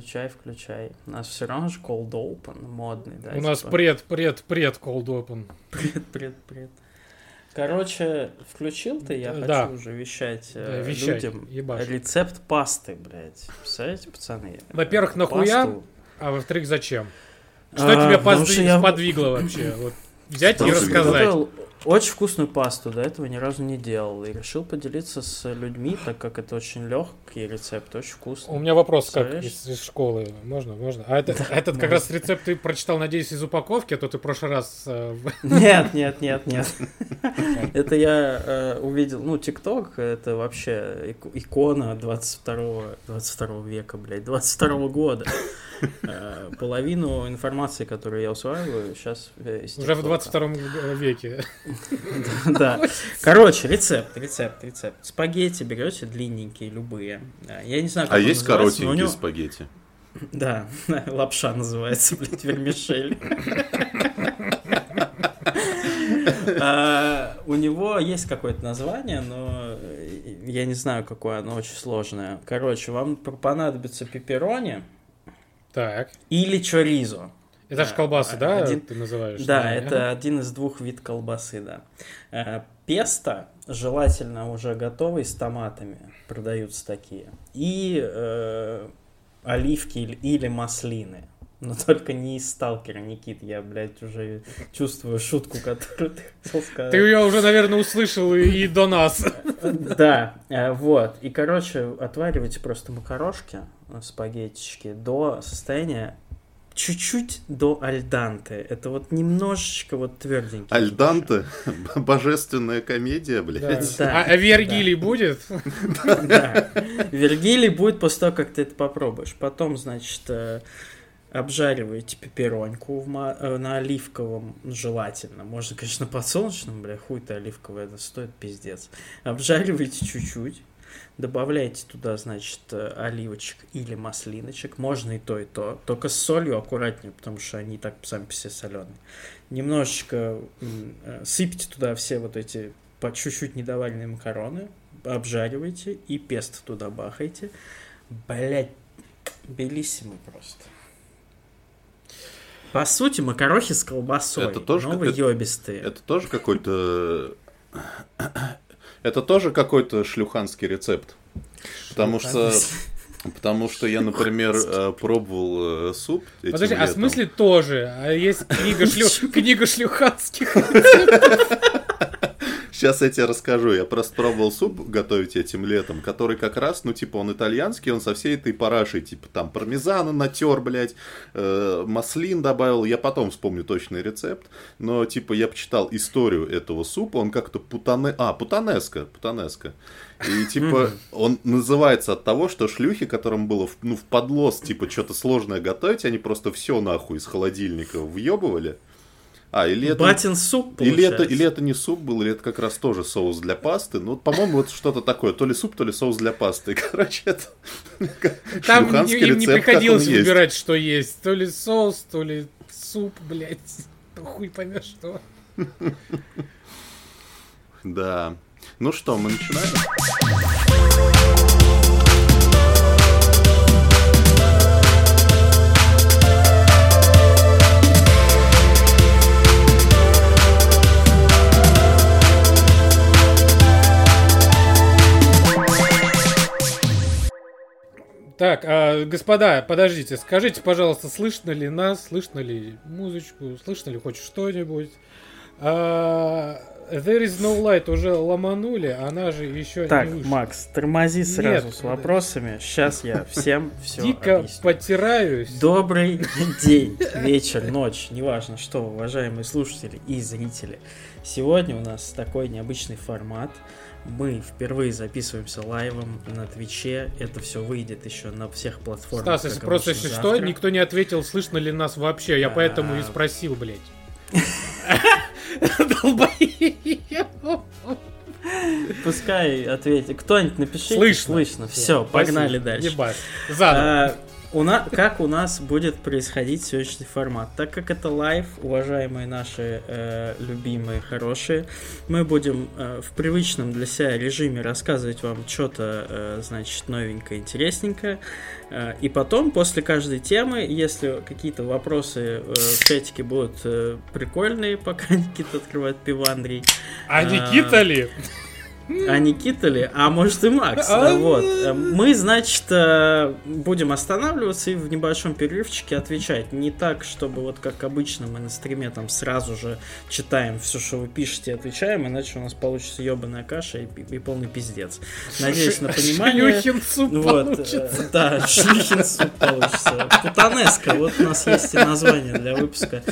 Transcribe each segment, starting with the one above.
включай, включай. У нас все равно же cold open модный, да? У нас типа. пред, пред, пред cold open. Пред, пред, пред. Короче, включил ты, я Да. хочу уже вещать, Да, э, вещай, людям ебашь. рецепт пасты, блядь. Представляете, пацаны? Во-первых, Э, нахуя? пасту- А во-вторых, зачем? Что А, тебя что я- сподвигло вообще? Вот взять и Потому рассказать. Очень вкусную пасту, до этого ни разу не делал. И решил поделиться с людьми, так как это очень легкий рецепт, очень У вкусный. меня вопрос как из, из школы. Можно, можно? А это, этот как раз рецепт ты прочитал, надеюсь, из упаковки, а то ты в прошлый раз... э, Нет, нет, нет, нет. Это я э, увидел, ну, ТикТок, это вообще ик- икона 22 22 века, блядь, 22 года. Э, Половину информации, которую я усваиваю, сейчас Уже в ТикТока. 22 веке. Да. Короче, рецепт, рецепт, рецепт. Спагетти берете длинненькие, любые. А, Я не знаю, как А есть коротенькие спагетти? Да, лапша называется, блядь, вермишель. А, У него есть какое-то название, но э, я не знаю, какое оно очень сложное. Короче, вам понадобится пепперони Так. или чоризо. Это же Да, колбасы, да, один- ты называешь? Да, это один из двух вид колбасы, да. Э, Песто, желательно уже готовый, с томатами, продаются такие. И э, оливки или, маслины. Но только не из сталкера, Никит. Я, блядь, уже чувствую шутку, которую ты хотел сказать. Ты ее уже, наверное, услышал и, и до нас. Да, э, вот. И, короче, отваривайте просто макарошки, э, спагеттички до состояния чуть-чуть до альданте. Это вот немножечко вот тверденький. Альданте? Божественная комедия, блядь. Да, А, а Вергилий будет? Да. Вергилий будет после того, как ты это попробуешь. Потом, значит, э, обжариваете пеппероньку в ма- э, на оливковом желательно. Можно, конечно, подсолнечном, бля, хуй ты оливковый, это стоит пиздец. Обжариваете чуть-чуть. Добавляете туда, значит, э, оливочек или маслиночек. Можно и то, и то. Только с солью аккуратнее, потому что они так сами по себе соленые. Немножечко э, сыпьте туда все вот эти по чуть-чуть недоваренные макароны. Обжаривайте и песто туда бахайте. Блять, белиссимо просто. По сути, макарохи с колбасой. Это тоже но какой-то- ёбистые. Это тоже какой-то... Это тоже какой-то шлюханский рецепт. Потому что... Потому что я, например, э, пробовал э, суп этим Подожди, а в летом. смысле тоже? А есть книга, шлю... книга шлюханских? Сейчас я тебе расскажу. Я просто пробовал суп готовить этим летом, который как раз, ну, типа, он итальянский, он со всей этой парашей, типа, там, пармезана натер, блядь, э, маслин добавил. Я потом вспомню точный рецепт. Но, типа, я почитал историю этого супа, он как-то путане... А, путанеско, путанеско. И, типа, он называется от того, что шлюхи, которым было, в- ну, в подлос, типа, что-то сложное готовить, они просто все нахуй из холодильника въебывали. А, или это... Батин суп, Или это, или это не суп был, или это как раз тоже соус для пасты. Ну, по-моему, вот что-то такое. То ли суп, то ли соус для пасты. Короче, это Там им не рецепт, приходилось есть. выбирать, что есть. То ли соус, то ли суп, блядь. Ну, Хуй поймешь, что. Да. Ну что, мы начинаем? Так, а, господа, подождите, скажите, пожалуйста, слышно ли нас, слышно ли музычку, слышно ли хоть что-нибудь? А, There is no light уже ломанули, она же еще Так, не вышла. Макс, тормози сразу с подожди. вопросами. Сейчас я всем все Дико объясню. потираюсь. Добрый день, вечер, ночь, неважно что, уважаемые слушатели и зрители. Сегодня у нас такой необычный формат. Мы впервые записываемся live ом на Twitch е. Это все выйдет еще на всех платформах. Стас, если просто если что, никто не ответил, слышно ли нас вообще. Я А. поэтому и спросил, блядь. Пускай ответит. Кто-нибудь напишите. Слышно. Слышно. Все, погнали дальше. Ебать. Задом. У нас, как у нас будет происходить сегодняшний формат. Так как это live, уважаемые наши э, любимые, хорошие, мы будем э, в привычном для себя режиме рассказывать вам что-то, э, значит, новенькое, интересненькое. Э, и потом, после каждой темы, если какие-то вопросы э, в чатике будут э, прикольные, пока Никита открывает пиво Андрей. А Никита ли? А Никита ли? А может и Макс. Вот. Мы, значит, э, будем останавливаться и в небольшом перерывчике отвечать. Не так, чтобы вот как обычно мы на стриме там сразу же читаем все, что вы пишете, и отвечаем, иначе у нас получится ебаная каша и, и полный пиздец. Надеюсь на понимание. Шлюхин суп Вот, получится. э, да, шлюхин суп получится. Путанеска, вот у нас есть и название для выпуска.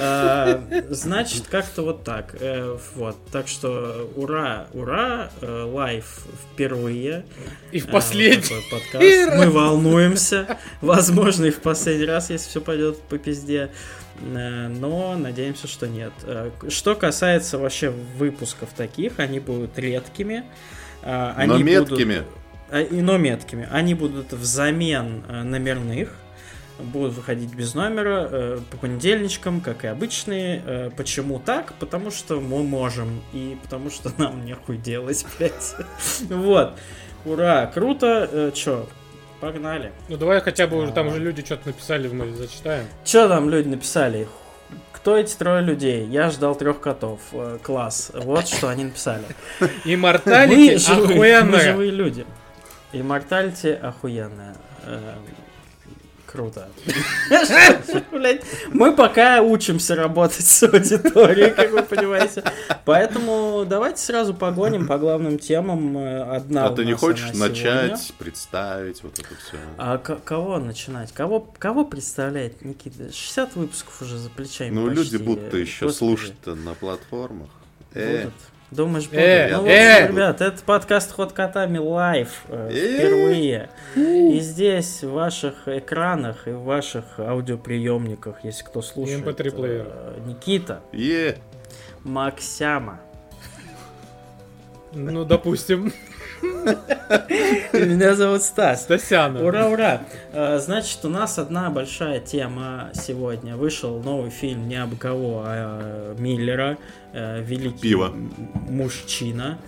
А, Значит, как-то вот так. Э, Вот, так что ура, ура, э, live впервые. И в А, последний. вот такой подкаст. Мы волнуемся. Возможно, и в последний раз, если все пойдет по пизде. Э, Но надеемся, что нет. Э, Что касается вообще выпусков таких, они будут редкими. А, Но они будут- меткими. а, и- но меткими. Они будут взамен э, номерных. Будут выходить без номера э, по понедельничкам, как и обычные. Э, почему так? Потому что мы можем. И потому что нам нехуй делать, блядь. Вот. Ура, круто. Э, чё, погнали. Ну давай хотя бы уже там уже люди что-то написали, мы зачитаем. Чё там люди написали? Кто эти трое людей? Я ждал трех котов. Э, класс. Вот что они написали. Имморталити живые, мы охуенная. живые люди. Имморталити охуенная. Круто. Мы пока учимся работать с аудиторией, как вы понимаете. Поэтому давайте сразу погоним по главным темам. Э, Одна А ты не хочешь начать, представить вот это все? А кого начинать? Кого, кого представлять, Никита? 60 выпусков уже за плечами Ну, люди будут еще слушать-то на платформах. Э, Будут. Думаешь, будут? Э, ну, вот, э. ребят, это подкаст Ход Котами live э, Э. впервые. И здесь, в ваших экранах и в ваших аудиоприемниках, если кто слушает, MP3 плеер. э, Никита, Максяма. Ну, допустим, Меня зовут Стас. Стасяна. Ура, ура! Э, Значит, у нас одна большая тема сегодня. Вышел новый фильм не абы кого, а Миллера. э, Великий Пиво. мужчина.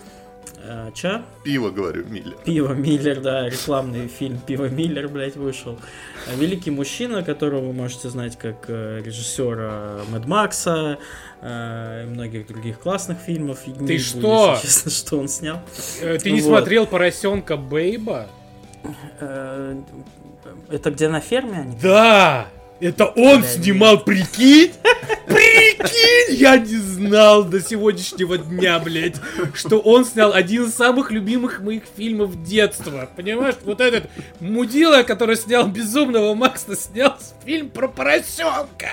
Э, Чё? пиво, говорю, Миля. Пиво Миллер, да, рекламный фильм Пиво Миллер, блядь, вышел. А Великий мужчина, которого вы можете знать как э, режиссера Мэд Макса э, и многих других классных фильмов. И не буду, что? если честно, что он снял. Э, Ты не Вот. смотрел поросенка Бейба? Э, Это где на ферме они? Да! Это он снимал, прикинь? Прикинь! Я не знал до сегодняшнего дня, блядь, что он снял один из самых любимых моих фильмов детства. Понимаешь, вот этот мудила, который снял Безумного Макса, снял фильм про поросенка.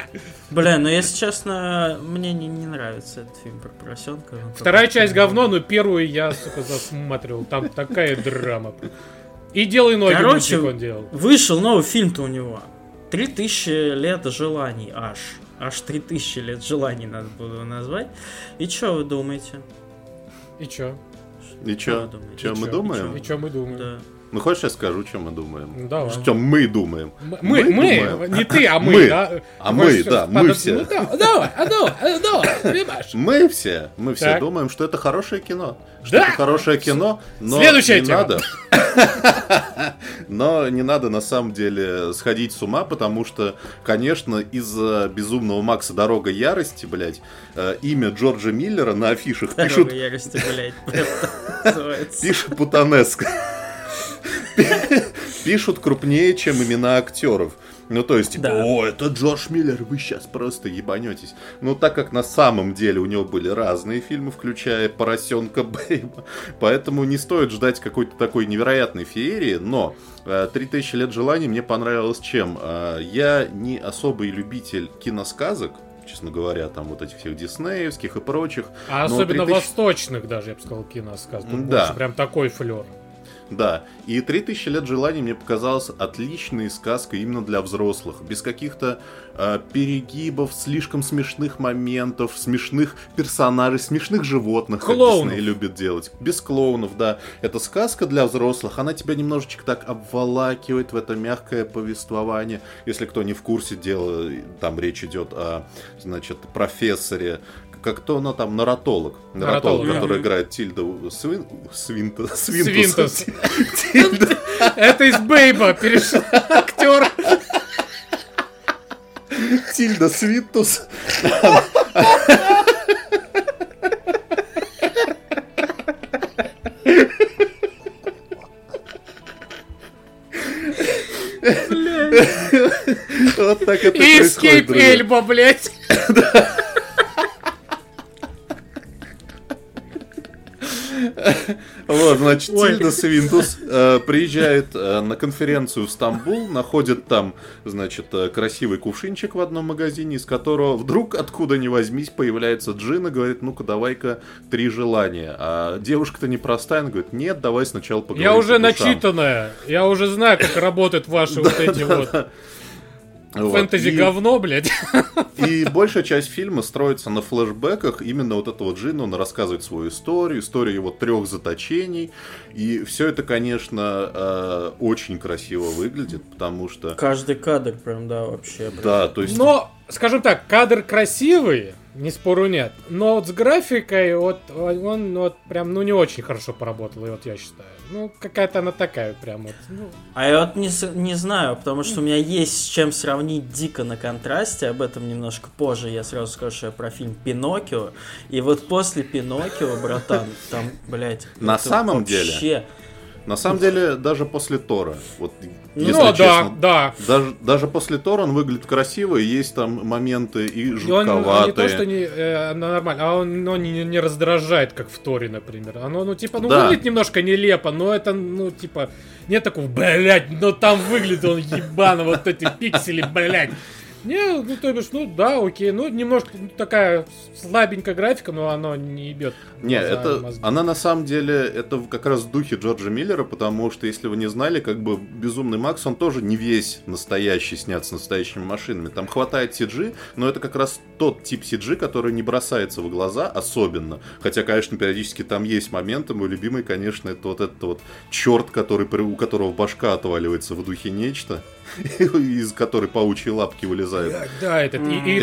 Бля, ну если честно, мне не, не нравится этот фильм про поросенка. Вторая часть говно, но первую я, сука, засматривал. Там такая драма. И делай ноги Короче, он делал. Вышел новый фильм-то у него. 3000 лет желаний аж. Аж 3000 лет желаний надо было назвать. И что вы думаете? И чё? И Что чё? вы думаете? Чё И мы чё? думаем? И чё мы думаем? Да. Ну, хочешь, я скажу, что мы думаем? Ну, давай. Что мы думаем? Мы, мы, думаем. не ты, а мы, Мы. да? А мы, всё да, мы все. Ну да, давай, а давай, а давай, понимаешь? Мы все, мы все Так. думаем, что это хорошее кино. Что Да. это хорошее кино, но Следующая не тема. надо. Но не надо на самом деле сходить с ума, потому что, конечно, из-за безумного Макса Дорога ярости, блядь, э, имя Джорджа Миллера на афишах Дорога пишут, ярости, блядь. так называется. пишут крупнее, чем имена актеров. Ну, то есть, типа, Да. о, это Джордж Миллер, вы сейчас просто ебанетесь. Ну, так как на самом деле у него были разные фильмы, включая «Поросенка Бэйба», поэтому не стоит ждать какой-то такой невероятной феерии, но э, «3000 лет желаний» мне понравилось чем? Э, Я не особый любитель киносказок, честно говоря, там вот этих всех диснеевских и прочих. А Но особенно 3000 восточных даже, я бы сказал, киносказ. Тут Да. больше прям такой флер. Да, и «3000 лет желаний» мне показалась отличной сказкой именно для взрослых, без каких-то э, перегибов, слишком смешных моментов, смешных персонажей, смешных животных, Клоунов. как Дисней любит делать. Без клоунов, да. Это сказка для взрослых, она тебя немножечко так обволакивает в это мягкое повествование. Если кто не в курсе дела, там речь идет о, значит, профессоре, как то она там, наратолог. Наратолог, который играет Тильду Свин... Свинта... Свинтус. Это из Бейба перешел актер. Тильда Свинтус. Вот так это происходит, Escape. Эльба, блядь. Вот, значит. Тильда Свинтус э, приезжает э, на конференцию в Стамбул, находит там, значит, э, красивый кувшинчик в одном магазине, из которого вдруг, откуда ни возьмись, появляется Джин и говорит, ну-ка, давай-ка три желания. А девушка-то непростая, она говорит, нет, давай сначала поговорим Я уже по душам». начитанная. Я уже знаю, как работают ваши вот эти вот Вот. фэнтези И- говно, блядь. И большая часть фильма строится на флешбеках. Именно вот этого Джина, он рассказывает свою историю, историю его трех заточений. И все это, конечно, э, очень красиво выглядит, потому что... Каждый кадр прям, да, вообще. прям. Да, то есть... Но, скажем так, кадр красивый, не спору нет. Но вот с графикой, вот он вот прям, ну, не очень хорошо поработал, и вот я считаю. Ну, какая-то она такая прям вот. ну, А я вот не, не знаю, потому что у меня есть с чем сравнить дико на контрасте, об этом немножко позже, я сразу скажу, что я про фильм «Пиноккио», и вот после «Пиноккио», братан, там, блядь... На самом деле, вообще- На самом деле, даже после Тора, вот, Ну, если ну, да, честно, да. даже, даже после Тора он выглядит красиво, и есть там моменты и И он жутковатые. не то, что не, э, нормально, а он но не, не раздражает, как в Торе, например. Оно, ну, типа, ну, Да. выглядит немножко нелепо, но это, ну, типа, нет такого, блядь, но там выглядит он ебано, вот эти пиксели, блядь. Не, ну, то бишь, ну, да, окей, ну, немножко такая слабенькая графика, но оно не ебет. Не, это, мозги. она на самом деле, это как раз в духе Джорджа Миллера, потому что, если вы не знали, как бы Безумный Макс, он тоже не весь настоящий, снят с настоящими машинами. Там хватает CG, но это как раз тот тип CG, который не бросается в глаза особенно. Хотя, конечно, периодически там есть моменты, мой любимый, конечно, это вот этот вот черт, который, у которого башка отваливается в духе нечто, из которой паучьи лапки вылезают. Да, этот и, и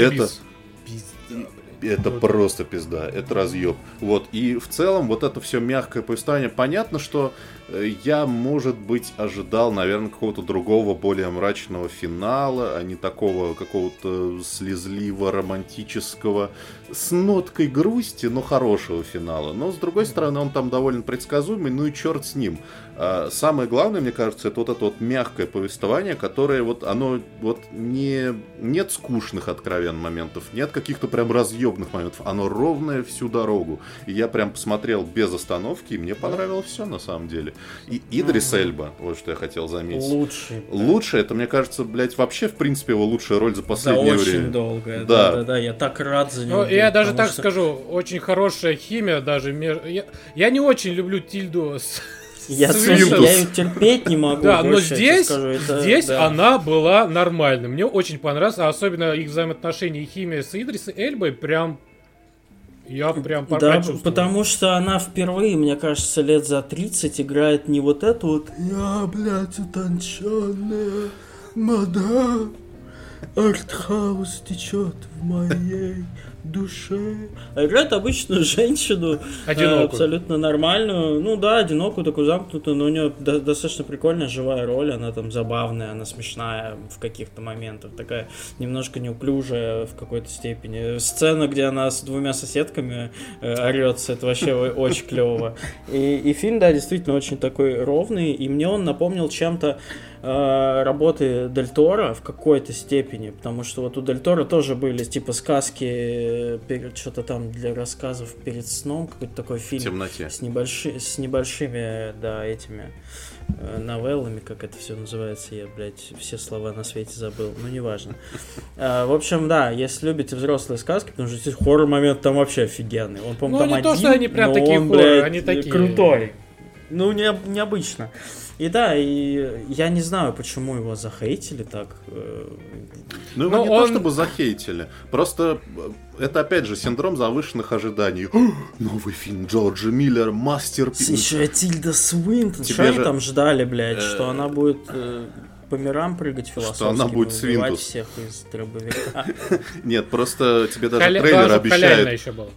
Это- Вот. просто пизда, это разъеб. Вот, и в целом вот это все мягкое повествование. Понятно, что э, я, может быть, ожидал, наверное, какого-то другого, более мрачного финала, а не такого какого-то слезливо романтического, с ноткой грусти, но хорошего финала. Но, с другой стороны, он там довольно предсказуемый, ну и черт с ним. А, Самое главное, мне кажется, это вот это вот мягкое повествование, которое вот оно вот не нет скучных откровенных моментов, нет каких-то прям разъебных моментов, оно ровное всю дорогу. И я прям посмотрел без остановки, и мне понравилось все на самом деле. И Идрис Эльба, вот что я хотел заметить. Лучший. да. Лучше, это, мне кажется, блядь, вообще, в принципе, его лучшая роль за последнее очень время. долго. Да. Да, да, да, я так рад за него. Ну, я даже так что- скажу, очень хорошая химия даже. Я, я не очень люблю Тильду с... Я, Свинтус. я ее терпеть не могу. Да, но здесь, скажу, это- здесь да. она была нормальной. Мне очень понравилось, а особенно их взаимоотношения и химия с Идрисом Эльбой прям... Я прям Да, потому что она впервые, мне кажется, лет за 30 играет не вот эту вот «Я, блядь, утонченная мадам, артхаус течет в моей душе». А играет обычную женщину, Одинокую. э, абсолютно нормальную, ну да, одинокую, такую замкнутую, но у нее до- достаточно прикольная живая роль, она там забавная, она смешная в каких-то моментах, такая немножко неуклюжая в какой-то степени. Сцена, где она с двумя соседками э, орется, это вообще очень клево. И, и фильм, да, действительно очень такой ровный, и мне он напомнил чем-то э, работы Дель Торо в какой-то степени, потому что вот у Дель Торо тоже были типа сказки э, перед что-то там для рассказов перед сном, какой-то такой В фильм темноте. с, небольши, с небольшими, да, этими э, новеллами, как это все называется, я, блядь, все слова на свете забыл, ну, неважно. А, в общем, да, если любите взрослые сказки, потому что здесь хоррор-момент там вообще офигенный. Он, по-моему, Ну, там не то, один, что они прям но такие он, хорроры, блядь, они такие. крутой. ну, не, необычно. И да, и я не знаю, почему его захейтили так. э, Ну, его Но не он- то чтобы захейтили. Просто э, это, опять же, синдром завышенных ожиданий. «О, Новый фильм Джорджа Миллера, С masterpiece. еще и Тильда Свинтон. Тебе Что они же, там ждали, блядь? э, Что она будет э, по мирам прыгать философски, она будет Свинтус. всех из дробовика. Нет, просто тебе даже трейлер обещает. еще был.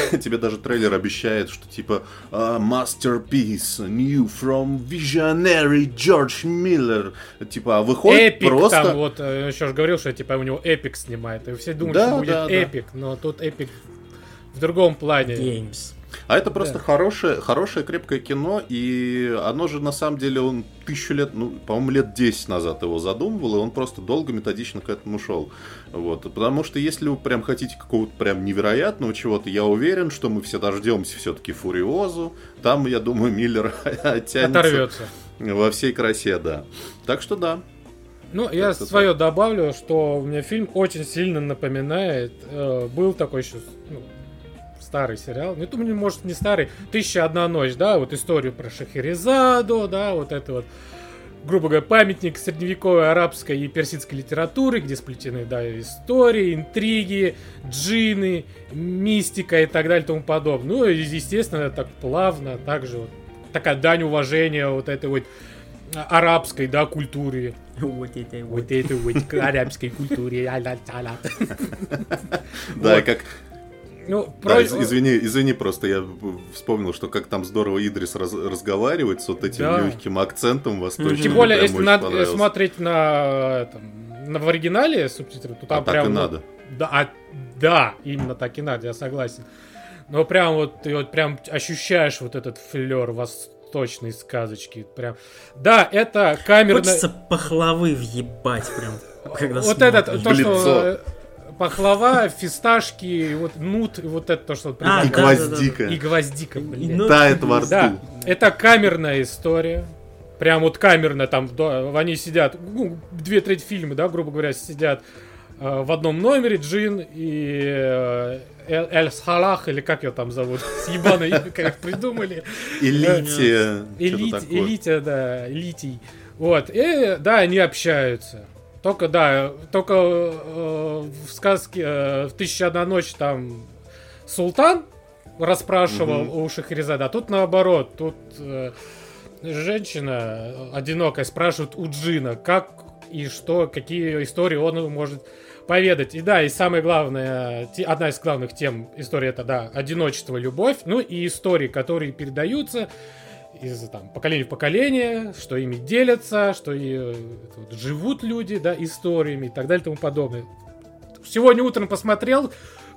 Тебе даже трейлер обещает, что типа а, Masterpiece, new from visionary George Miller. Типа, а выходит epic просто... там вот, э, еще же говорил, что типа у него epic снимает. И все думают, Да, что будет да, да. epic, но тут epic в другом плане. Games. А это просто Да. хорошее, хорошее крепкое кино, и оно же на самом деле он тысячу лет, ну, по-моему, лет 10 назад его задумывал, и он просто долго методично к этому шел. Вот. Потому что если вы прям хотите какого-то прям невероятного чего-то, я уверен, что мы все дождемся все-таки Фуриозу. Там, я думаю, Миллер оттянется Оторвется. во всей красе, да. Так что да. Ну, я Как-то свое добавлю, что у меня фильм очень сильно напоминает. э, был такой еще ну, старый сериал. Ну, думаю, может, не старый. Тысяча одна ночь, да, вот историю про Шахерезаду, да, вот это вот грубо говоря, памятник средневековой арабской и персидской литературы, где сплетены, да, истории, интриги, джины, мистика и так далее и тому подобное. Ну, и, естественно, так плавно, также вот такая дань уважения вот этой вот арабской, да, культуре. Вот это вот. Вот этой вот арабской культуре. Да, как... Ну, Да, про- из- извини, извини, просто я вспомнил, что как там здорово Идрис раз- разговаривает с вот этим Да. легким акцентом восточным. Тем более, если надо смотреть на, этом, на в оригинале субтитры, то там А так прям и ну, надо. Да, а- да, именно так и надо, я согласен. Но прям вот ты вот прям ощущаешь вот этот флер восточной сказочки. Прям. Да, это камерно. Хочется пахлавы въебать прям, когда вот смотришь. этот, то, что лицо. Пахлава, фисташки, вот нут, и вот это то, что А, И гвоздика. и гвоздика, И блин. Тает во рту. Да, это камерная история. Прям вот камерная, там, да, они сидят, ну, две трети фильма, да, грубо говоря, сидят э, в одном номере, Джин и э, Эль Эль Схалах, или как ее там зовут, с ебаной, как их придумали. Элите. Элит, что-то такое. элите, да, элитий. Вот, и, да, они общаются. Только, да, только э, в сказке э, в «Тысяча одна ночь» там Султан расспрашивал Мгм. у Шахерезада, а тут наоборот, тут э, женщина одинокая спрашивает у Джина, как и что, какие истории он может поведать. И да, и самое главное, одна из главных тем истории это, да, одиночество, любовь, ну и истории, которые передаются из там, поколения в поколение, что ими делятся, что и, э, вот живут люди, да, историями и так далее и тому подобное. Сегодня утром посмотрел,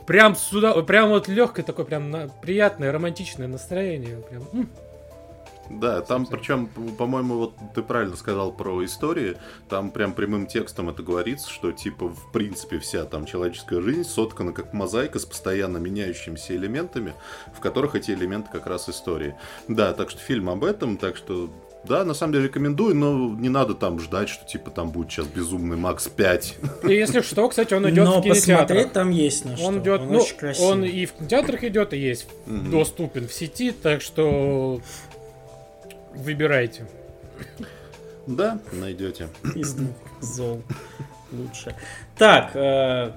прям сюда, прям вот легкое такое, прям на- приятное, романтичное настроение. Прям, м. Да, там причем, по-моему, вот ты правильно сказал про истории, там прям прямым текстом это говорится, что типа в принципе вся там человеческая жизнь соткана как мозаика с постоянно меняющимися элементами, в которых эти элементы как раз истории. Да, так что фильм об этом, так что да, на самом деле рекомендую, но не надо там ждать, что типа там будет сейчас безумный Макс 5. И если что, кстати, он идет Но в кинотеатрах. посмотреть там есть на что. Он идет, он ну, очень красивый. он и в кинотеатрах идет, и есть Мгм. доступен в сети, так что выбирайте. Да, найдете. Из двух зол лучше. Так, э,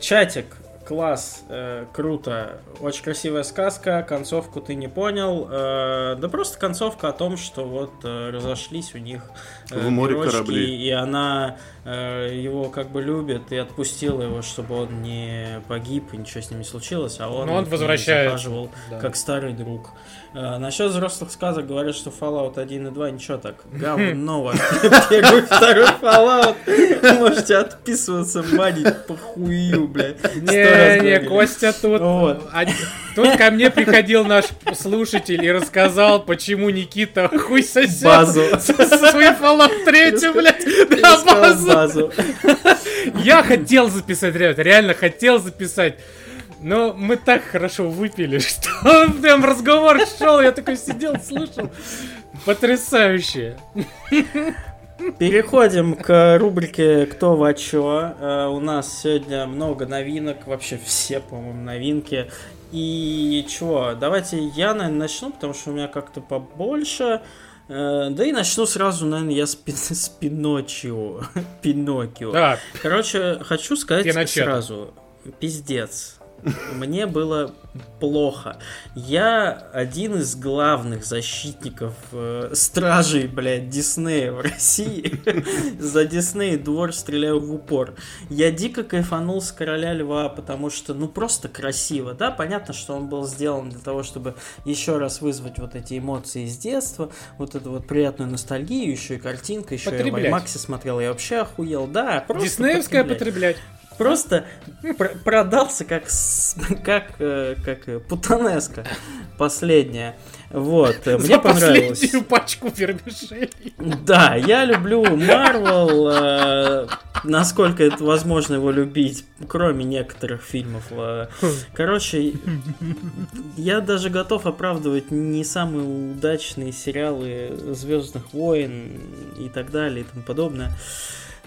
чатик, класс, э, круто, очень красивая сказка, концовку ты не понял, э, да просто концовка о том, что вот э, разошлись у них В море корабли. и она э, его как бы любит и отпустила его, чтобы он не погиб и ничего с ним не случилось, а он, Но он возвращается, да. как старый друг. Э, Насчет взрослых сказок говорят, что Fallout 1 и 2 ничего так. Говно. Я говорю, второй Fallout. Можете отписываться, банить по хую, блядь. Не, не. Костя тут... Тут ко мне приходил наш слушатель и рассказал, почему Никита хуй сосет Базу. со своим Fallout 3, блядь, сказал базу. базу. Я хотел записать, ребят, реально хотел записать. Но мы так хорошо выпили, что прям разговор шел, я такой сидел, слушал. Потрясающе. Переходим к рубрике «Кто во чё». Э, У нас сегодня много новинок, вообще все, по-моему, новинки. И чего, давайте я, наверное, начну, потому что у меня как-то побольше. Э, да и начну сразу, наверное, я с, пи- с Пиноччио. Пиноккио. Да, Короче, хочу сказать начал. сразу. Пиздец. Мне было плохо. Я один из главных защитников э, стражей, блядь, Диснея в России. За Дисней двор стреляю в упор. Я дико кайфанул с Короля Льва, потому что, ну, просто красиво, да? Понятно, что он был сделан для того, чтобы еще раз вызвать вот эти эмоции из детства, вот эту вот приятную ностальгию, еще и картинка, еще я в. Максе смотрел, я вообще охуел, да. просто диснеевское потреблять. Просто пр- продался как, как, э, как э, путанеска последняя. Вот, э, мне За понравилось. последнюю пачку вермишелей. Да, я люблю Марвел, э, насколько это возможно его любить, кроме некоторых фильмов. э. Короче, я даже готов оправдывать не самые удачные сериалы Звездных войн и так далее и тому подобное.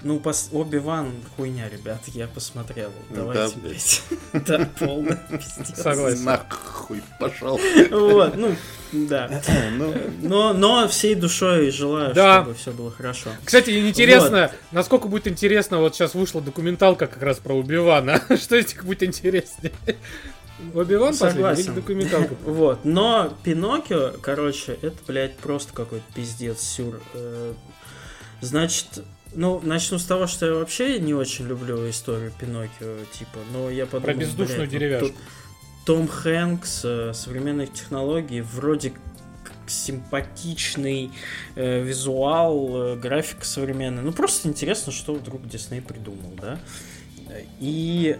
Ну, пос... Оби-Ван хуйня, ребят, я посмотрел. Давайте, Да, блядь. Да, полный пиздец. Согласен. Нахуй пошел. Вот, ну, да. Ну, Но, но всей душой желаю, Да. чтобы все было хорошо. Кстати, интересно, насколько будет интересно, вот сейчас вышла документалка как раз про Убивана. Что из них будет интереснее? Или Согласен. документалка? Вот, но Пиноккио, короче, это, блядь, просто какой-то пиздец, сюр. Э, Значит, ну, начну с того, что я вообще не очень люблю историю Пиноккио, типа, но я подумал, Про бездушную блядь, ну, деревяшку. Том Хэнкс, э, современных технологий, вроде симпатичный э, визуал, э, графика современная. Ну, просто интересно, что вдруг Дисней придумал, да? И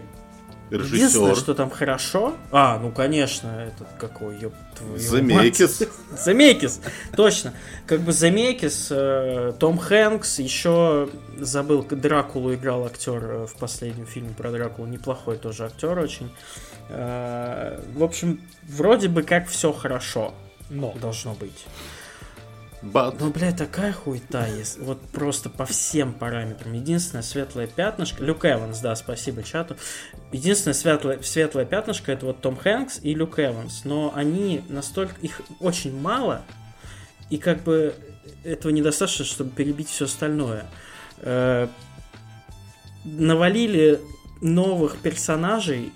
Единственное, режиссер. что там хорошо. А, ну конечно, этот какой, ёб твою Замекис. мать. Замекис, точно. Как бы Замекис, э, Том Хэнкс, еще забыл, Дракулу играл актер э, в последнем фильме про Дракулу. Неплохой тоже актер очень. Э, в общем, вроде бы как все хорошо Но. должно быть. Бат. Ну, блядь, такая хуйта есть. Вот просто по всем параметрам. Единственное светлое пятнышко... Люк Эванс, да, спасибо чату. Единственное светлое, светлое пятнышко это вот Том Хэнкс и Люк Эванс. Но они настолько... Их очень мало. И как бы этого недостаточно, чтобы перебить все остальное. Э, навалили новых персонажей,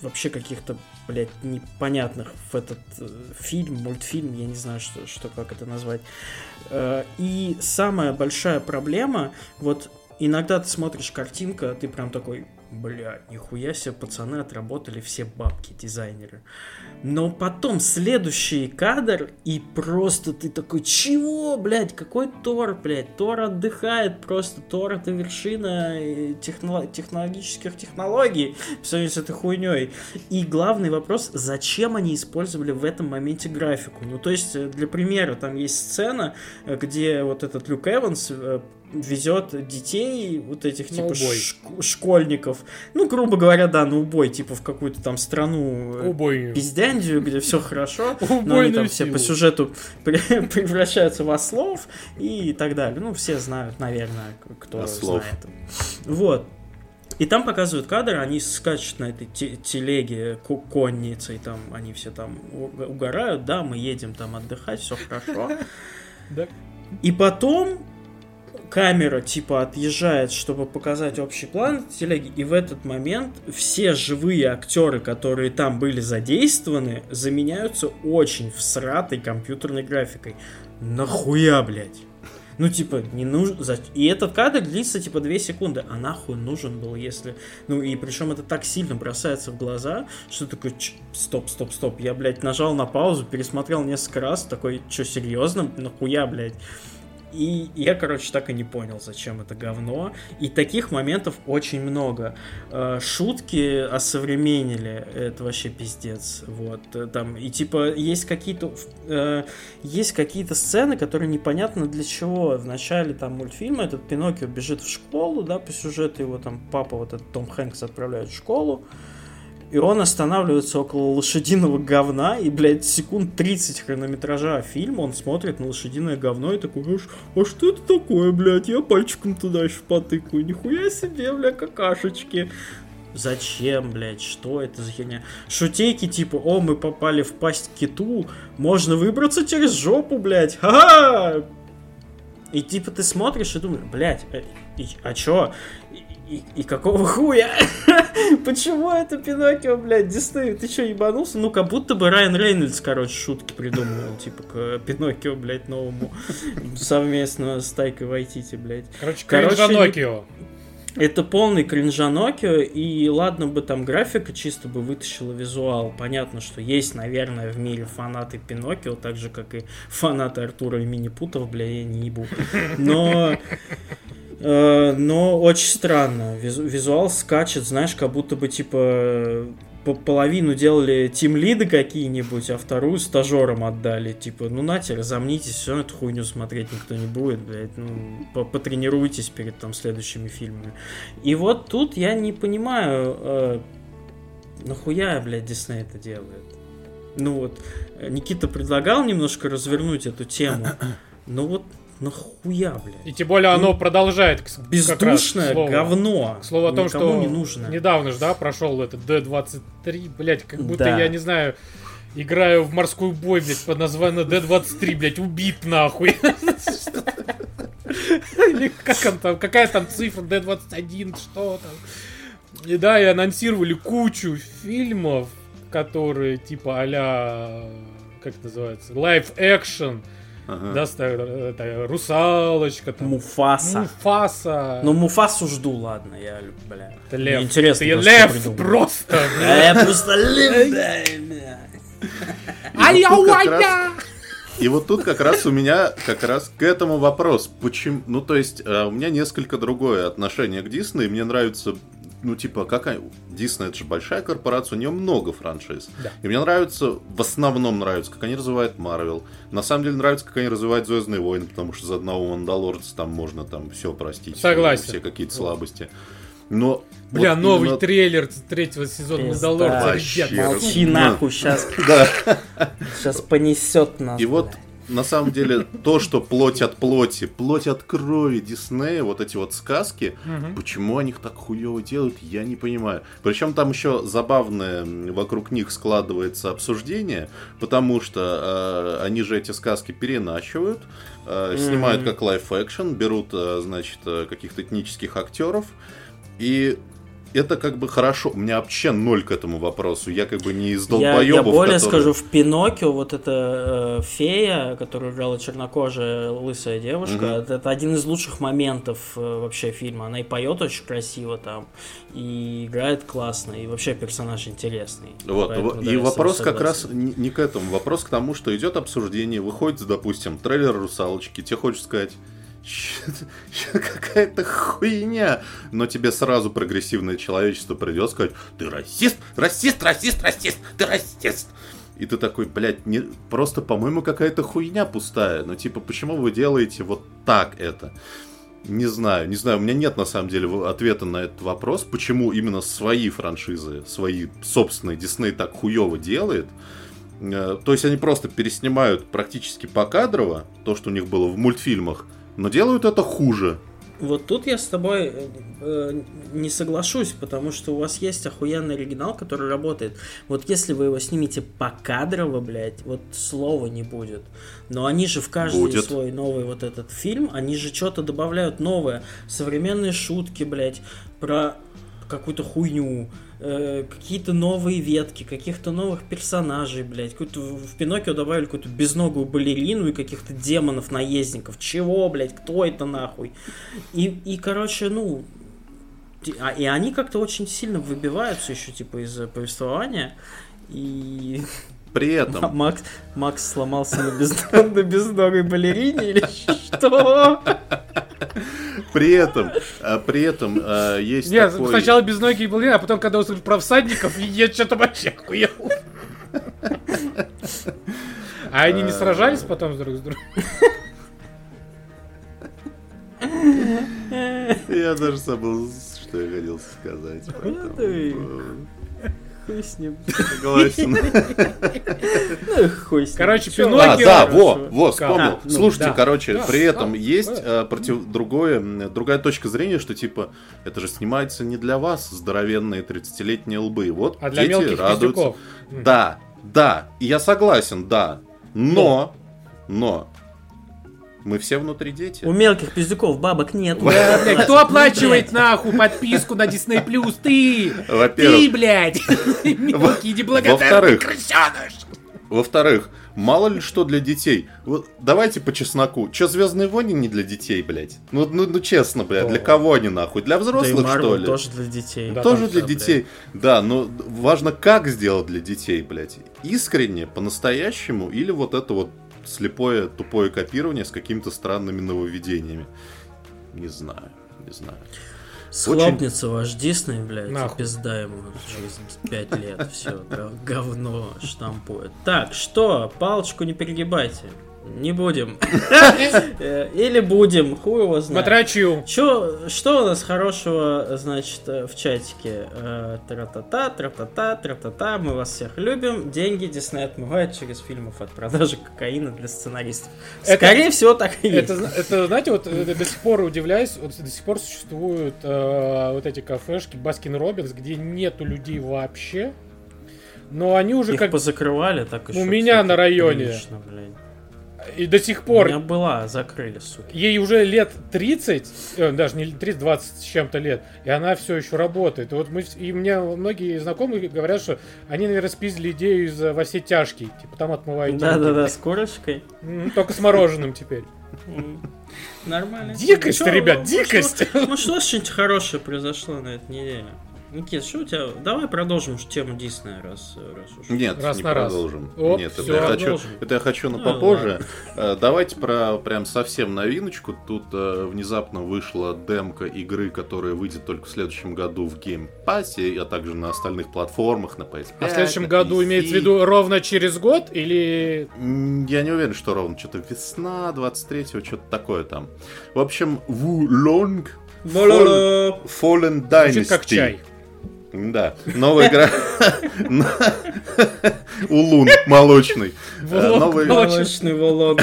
вообще каких-то, блядь, непонятных в этот э, фильм, мультфильм, я не знаю, что, что как это назвать. Э, и самая большая проблема, вот иногда ты смотришь картинка, ты прям такой, бля, нихуя себе, пацаны отработали все бабки, дизайнеры. Но потом следующий кадр, и просто ты такой, чего, блядь, какой Тор, блядь? Тор отдыхает просто, Тор это вершина э, техно- технологических технологий в сравнении с этой хуйней. И главный вопрос, зачем они использовали в этом моменте графику? Ну, то есть, э, для примера, там есть сцена, э, где вот этот Люк Эванс везет детей, вот этих типа убой. шк- школьников, ну, грубо говоря, да, на убой, типа в какую-то там страну э, Убой. пиздяндию, где все хорошо, но они Убойную там все по сюжету пре- превращаются в ослов и так далее. Ну, все знают, наверное, кто знает. Вот. И там показывают кадр, они скачут на этой те- телеге конницей, там они все там у- угорают, да, мы едем там отдыхать, все хорошо. И потом камера типа отъезжает, чтобы показать общий план телеги, и в этот момент все живые актеры, которые там были задействованы, заменяются очень всратой компьютерной графикой. Нахуя, блядь? Ну, типа, не нужно... И этот кадр длится, типа, 2 секунды. А нахуй нужен был, если... Ну, и причем это так сильно бросается в глаза, что такой, «Ч- стоп, стоп, стоп. Я, блядь, нажал на паузу, пересмотрел несколько раз, такой, что, серьезно? Нахуя, блядь? И я, короче, так и не понял, зачем это говно. И таких моментов очень много. Э, Шутки осовременили, это вообще пиздец. Вот, э, там, и типа, есть какие-то э, есть какие-то сцены, которые непонятно для чего. В начале там мультфильма этот Пиноккио бежит в школу, да, по сюжету его там папа, вот этот Том Хэнкс отправляет в школу. И он останавливается около лошадиного говна, и, блядь, секунд 30 хронометража фильма он смотрит на лошадиное говно и такой, а, что это такое, блядь? Я пальчиком туда еще потыкаю. Нихуя себе, бля, какашечки. Зачем, блядь, что это за херня? Шутейки типа, о, мы попали в пасть киту, можно выбраться через жопу, блядь, ха-ха! И типа ты смотришь и думаешь, блядь, а, а чё? И, какого хуя? Почему это Пиноккио, блядь, Дисней? Ты чё, ебанулся? Ну, как будто бы Райан Рейнольдс, короче, шутки придумывал, типа, к Пиноккио, блядь, новому, совместно с Тайкой Вайтити, блядь. Короче, Короче это полный кринжанокио, и ладно бы там графика чисто бы вытащила визуал. Понятно, что есть, наверное, в мире фанаты Пиноккио, так же, как и фанаты Артура и Минипутов, бля, я не ебу. Но но очень странно. Визуал скачет, знаешь, как будто бы типа половину делали тим лиды какие-нибудь, а вторую стажерам отдали. Типа, ну нате, разомнитесь, все эту хуйню смотреть никто не будет, блядь. Ну, потренируйтесь перед там следующими фильмами. И вот тут я не понимаю, э, нахуя, блядь, Дисней это делает. Ну вот, Никита предлагал немножко развернуть эту тему. Но вот Нахуя, блядь? И тем более оно ну, продолжает Бездушное раз, говно. К слову о том, что не нужно. недавно же, да, прошел этот D23, блядь, как будто да. я не знаю, играю в морской бой, блядь, под названием D23, блядь, убит нахуй. Или как он там, какая там цифра D21, что там. И да, и анонсировали кучу фильмов, которые типа а как это называется, live action, Ага. Да, это, русалочка. Там. Муфаса. Муфаса. Ну, Муфасу жду, ладно, я, бля. Это лев. Мне интересно, ты лев просто. Я просто лев, бля. Ай-я-ай-я! И вот тут как раз у меня как раз к этому вопрос. Почему? Ну, то есть, э, у меня несколько другое отношение к Дисней. Мне нравится ну, типа, какая... Дисней, это же большая корпорация, у нее много франшиз. Да. И мне нравится, в основном нравится, как они развивают Марвел. На самом деле нравится, как они развивают Звездные войны, потому что за одного Мандалорца там можно там все простить. Согласен. Все какие-то слабости. Но Бля, вот новый именно... трейлер третьего сезона Мандалорца, ребят. Молчи нахуй, сейчас. Да. Сейчас понесет нас. И вот на самом деле то, что плоть от плоти, плоть от крови Диснея, вот эти вот сказки, угу. почему они их так хуево делают, я не понимаю. Причем там еще забавное вокруг них складывается обсуждение, потому что э, они же эти сказки переначивают, э, снимают как лайф-экшен, берут, э, значит, э, каких-то этнических актеров. И это как бы хорошо. У меня вообще ноль к этому вопросу. Я как бы не из долбоебов, Я, я более которые... скажу, в Пиноккио вот эта э, фея, которую играла чернокожая лысая девушка, угу. это, это один из лучших моментов э, вообще фильма. Она и поет очень красиво там, и играет классно, и вообще персонаж интересный. Вот, Поэтому, и да, вопрос как раз не, не к этому. Вопрос к тому, что идет обсуждение, выходит, допустим, трейлер «Русалочки», тебе хочешь сказать какая-то хуйня. Но тебе сразу прогрессивное человечество придет сказать, ты расист, расист, расист, расист, ты расист. И ты такой, блядь, не... просто, по-моему, какая-то хуйня пустая. Но типа, почему вы делаете вот так это? Не знаю, не знаю, у меня нет на самом деле ответа на этот вопрос, почему именно свои франшизы, свои собственные Дисней так хуево делает. Э, то есть они просто переснимают практически покадрово то, что у них было в мультфильмах, но делают это хуже. Вот тут я с тобой э, э, не соглашусь, потому что у вас есть охуенный оригинал, который работает. Вот если вы его снимете по кадрово, блядь, вот слова не будет. Но они же в каждый будет. свой новый вот этот фильм, они же что-то добавляют новое. Современные шутки, блядь, про какую-то хуйню э, какие-то новые ветки, каких-то новых персонажей, блядь. Какую-то, в Пиноккио добавили какую-то безногую балерину и каких-то демонов-наездников. Чего, блядь, кто это нахуй? И, и короче, ну, а, и они как-то очень сильно выбиваются еще, типа, из повествования. И при этом... Макс, Макс сломался на, без... на безногой балерине или что? При этом, а, при этом а, есть Нет, такой... сначала безногий балерина, а потом, когда услышал про всадников, я что-то вообще охуел. А они не сражались потом друг с другом? Я даже забыл, что я хотел сказать. Хуй с ним. Согласен. Ну, хуй с ним. Короче, Пиноккио- А, да, во, во, вспомнил. ну, Слушайте, короче, при этом есть э, против другое, другая точка зрения, что типа это же снимается не для вас, здоровенные 30-летние лбы. Вот А для дети радуются. Да, да, и я согласен, да. Но, но, мы все внутри дети. У мелких пиздюков бабок нет. Да, блядь, кто оплачивает нахуй подписку на Disney Plus? Ты! Ты, Во-первых, блядь! Мелкий неблагодарный Во-вторых. крысёныш! во-вторых, мало ли что для детей. Вот давайте по чесноку. Че, Звездные войны не для детей, блядь? Ну, ну, ну честно, блядь, для Да. кого они нахуй? Для Да и взрослых, что Марвел ли? тоже для детей. Да, Тоже для всё, детей. Да, но важно, как сделать для детей, блядь. Искренне, по-настоящему, или вот это вот слепое, тупое копирование с какими-то странными нововведениями. Не знаю, не знаю. Схлопнется ваш Дисней, блядь, Нахуй. пизда ему жизнь. Пять лет, все, говно штампует. Так, что, палочку не перегибайте. Не будем. Э, Или будем, хуй его знает. Смотрачу. Чё, что у нас хорошего, значит, э, в чатике? Э, Тра-та-та, тра-та-та, тра-та-та, мы вас всех любим. Деньги Дисней отмывает через фильмов от продажи кокаина для сценаристов. Это- Скорее всего, так и есть. Это, зна- это, знаете, вот до сих пор удивляюсь, вот до сих пор существуют э, вот эти кафешки Baskin Robbins, где нету людей вообще, но они уже Их как позакрывали так еще. У меня на районе. прилично, блядь. И до сих У пор меня была, закрыли, сука. ей уже лет 30, э, даже не 30, 20 с чем-то лет, и она все еще работает. И вот мы, и мне многие знакомые говорят, что они, наверное, спиздили идею из э, во все тяжкие, типа там отмывают. Да-да-да, с корочкой. Только с мороженым теперь. Нормально. Дикость, Чё, ребят, ну, дикость. Может, может, что что-нибудь хорошее произошло на этой неделе? Никит, что у тебя? Давай продолжим тему Диснея, раз, раз уж. Нет, Раз не на раз. продолжим. Оп, Нет, это всё. я, хочу, это я хочу на Ну, попозже. Э, Давайте про прям совсем новиночку. Тут э, внезапно вышла демка игры, которая выйдет только в следующем году в Game Pass, а также на остальных платформах, на PS5. А в следующем на году PC. имеется в виду ровно через год или... Я не уверен, что ровно что-то весна 23-го, что-то такое там. В общем, Wulong Ла-ла-ла. Fallen Dynasty. Звучит как чай. Да, новая игра. Улун молочный. Э, Молочный волок.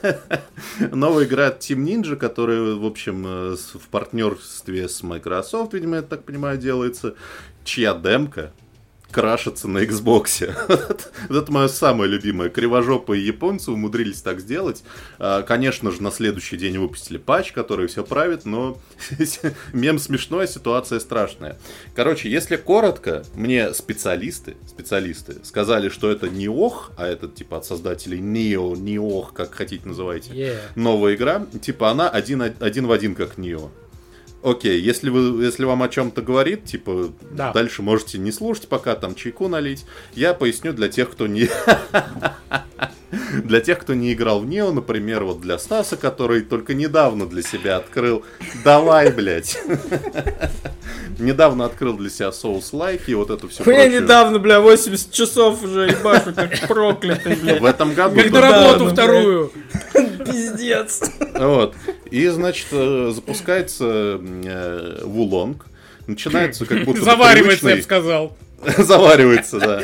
новая игра от Team Ninja, которая, в общем, э, в партнерстве с Microsoft, видимо, я так понимаю, делается, чья демка крашится на Xbox. Это мое самое любимое. Кривожопые японцы умудрились так сделать. А, Конечно же, на следующий день выпустили патч, который все правит, но мем смешной, а ситуация страшная. Короче, если коротко, мне специалисты, специалисты сказали, что это не ох, а это типа от создателей Neo, не ох, как хотите называйте Yeah. новая игра, типа она один, один в один как Нио. Окей, если, вы, если вам о чем-то говорит, типа, Да. дальше можете не слушать, пока там чайку налить. Я поясню для тех, кто не... Для тех, кто не играл в Нео, например, вот для Стаса, который только недавно для себя открыл... Давай, блядь. Недавно открыл для себя соус лайк и вот это все Я недавно, бля, 80 часов уже ебашу, как проклятый, В бля. этом году... Как на работу вторую. Пиздец. Вот. И, значит, э, запускается э, Вулонг. Начинается как будто Заваривается, я бы сказал. Заваривается, да.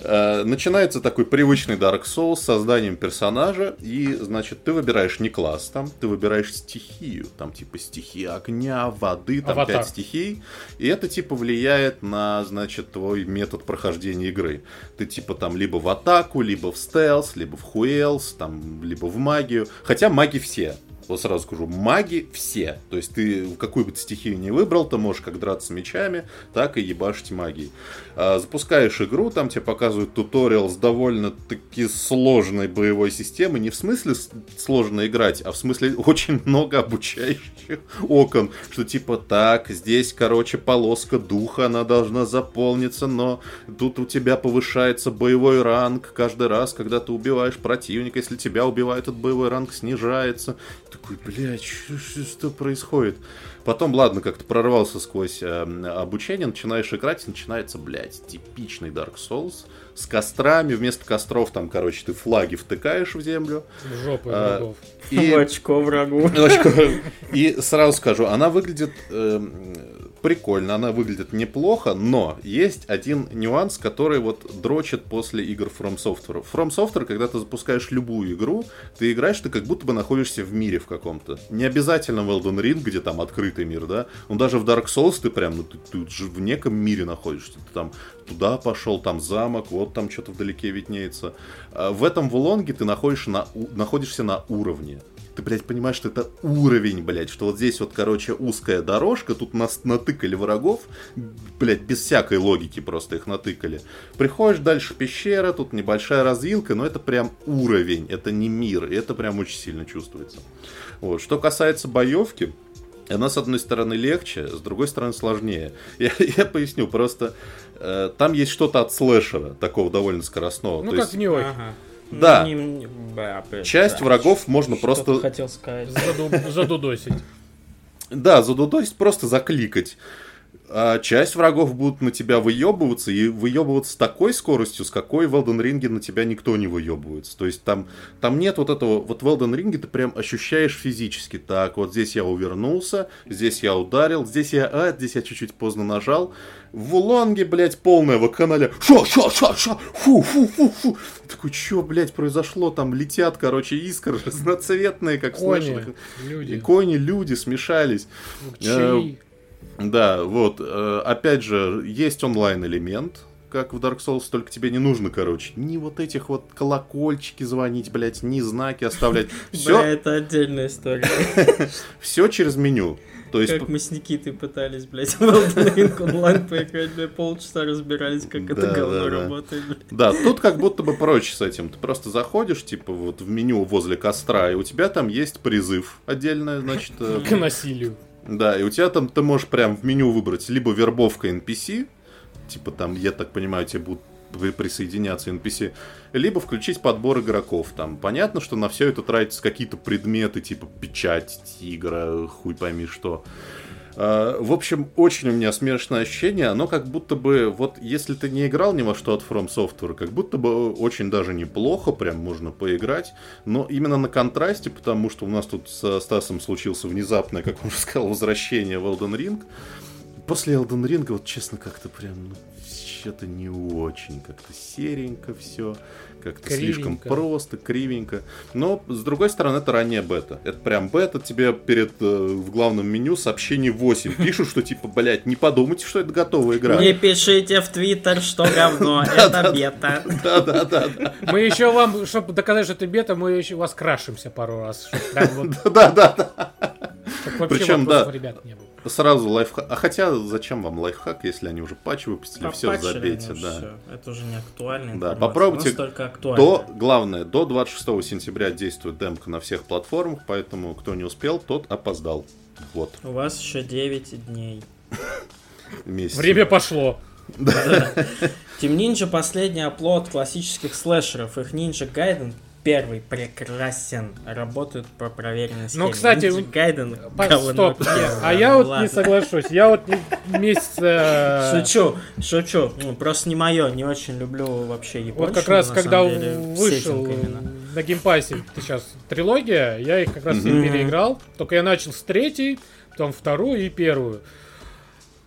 Э, Начинается такой привычный Dark Souls с созданием персонажа, и, значит, ты выбираешь не класс там, ты выбираешь стихию, там, типа, стихия огня, воды, там, Аватар. пять стихий, и это, типа, влияет на, значит, твой метод прохождения игры. Ты, типа, там, либо в атаку, либо в стелс, либо в хуэлс, там, либо в магию, хотя маги все, вот сразу скажу, маги все. То есть ты какую бы ты стихию не выбрал, ты можешь как драться мечами, так и ебашить магией. А, запускаешь игру, там тебе показывают туториал с довольно-таки сложной боевой системой. Не в смысле сложно играть, а в смысле очень много обучающих окон. Что типа так, здесь, короче, полоска духа, она должна заполниться, но тут у тебя повышается боевой ранг каждый раз, когда ты убиваешь противника. Если тебя убивают, этот боевой ранг снижается. Такой, блядь, что- что происходит? Потом, ладно, как-то прорвался сквозь э, обучение, начинаешь играть, и начинается, блядь, типичный Dark Souls с кострами. Вместо костров там, короче, ты флаги втыкаешь в землю. В жопу А, врагов. И В очко врагу. И сразу скажу, она выглядит эм, прикольно, она выглядит неплохо, но есть один нюанс, который вот дрочит после игр From Software. From Software, когда ты запускаешь любую игру, ты играешь, ты как будто бы находишься в мире в каком-то. Не обязательно в Elden Ring, где там открытый мир, да? Ну даже в Dark Souls ты прям, ну ты, ты же в неком мире находишься. Ты там туда пошел, там замок, вот там что-то вдалеке виднеется. А в этом Вулонге ты находишься на, находишься на уровне ты, блядь, понимаешь, что это уровень, блядь, что вот здесь вот, короче, узкая дорожка, тут нас натыкали врагов, блядь, без всякой логики просто их натыкали. Приходишь дальше пещера, тут небольшая развилка, но это прям уровень, это не мир, и это прям очень сильно чувствуется. Вот. Что касается боевки, она, с одной стороны, легче, с другой стороны, сложнее. Я, я поясню, просто э, там есть что-то от слэшера, такого довольно скоростного. Ну, То как есть, в Нью Ага. Да. Не- не- бля, бля, часть да. врагов можно Что просто... хотел сказать. Заду- Задудосить. Да, задудосить просто закликать. А часть врагов будут на тебя выебываться, и выебываться с такой скоростью, с какой в Elden Ring на тебя никто не выебывается. То есть там, там нет вот этого, вот в Elden Ring ты прям ощущаешь физически, так, вот здесь я увернулся, здесь я ударил, здесь я, а, здесь я чуть-чуть поздно нажал. В Улонге, блядь, полная вакханалия. Шо, шо, шо, шо, фу, фу, фу, фу. Такой, что, блядь, произошло? Там летят, короче, искры разноцветные, как в Кони. И люди, кони, люди смешались. чаи. Да, вот. э, Опять же, есть онлайн-элемент, как в Dark Souls, только тебе не нужно, короче, ни вот этих вот колокольчики звонить, блядь, ни знаки оставлять. Бля, Все, это отдельная история. все через меню. То есть, Как мы с Никитой пытались, блядь, в Elden онлайн поиграть, бля, полчаса разбирались, как это говно работает, блядь. да, тут как будто бы проще с этим. Ты просто заходишь, типа, вот в меню возле костра, и у тебя там есть призыв отдельно, значит, э, К насилию. Да, и у тебя там ты можешь прям в меню выбрать либо вербовка NPC, типа там, я так понимаю, тебе будут при- присоединяться NPC, либо включить подбор игроков. Там понятно, что на все это тратятся какие-то предметы, типа печать тигра, хуй пойми что. А, В общем, очень у меня смешное ощущение. Оно как будто бы, вот если ты не играл ни во что от From Software, как будто бы очень даже неплохо, прям можно поиграть. Но именно на контрасте, потому что у нас тут со Стасом случился внезапное, как он уже сказал, возвращение в Elden Ring. После Elden Ring, вот честно, как-то прям, ну, что-то не очень, как-то серенько все, как-то слишком просто, кривенько. Но, с другой стороны, это ранняя бета. Это прям бета, тебе перед, э, в главном меню сообщение 8 пишут, что типа, блядь, не подумайте, что это готовая игра. Не пишите в Твиттер, что говно, это бета. Да-да-да. Мы еще вам, чтобы доказать, что это бета, мы еще вас крашимся пару раз. Да-да-да. Причем, вопросов да. ребят не было. Сразу лайфхак. А хотя, зачем вам лайфхак, если они уже патчи выпустили? Все, забейте, да. всё. Это уже не актуально. Да, попробуйте До, главное, до 26 сентября действует демка на всех платформах, поэтому кто не успел, тот опоздал. Вот, У вас еще 9 дней. месяц. Время пошло. Team Ninja последний оплот классических слэшеров. Их Ninja Gaiden первый прекрасен. Работают по проверенной схеме. Ну, кстати, Ninja Gaiden По- Стоп. первое. А я вот не соглашусь. Я вот не- месяц... э, Шучу, шучу. Ну, просто не мое, не очень люблю вообще японщину. Вот как раз, когда деле, вышел на Game Pass е сейчас трилогия, я их как раз Мгм. переиграл. Только я начал с третьей, потом вторую и первую.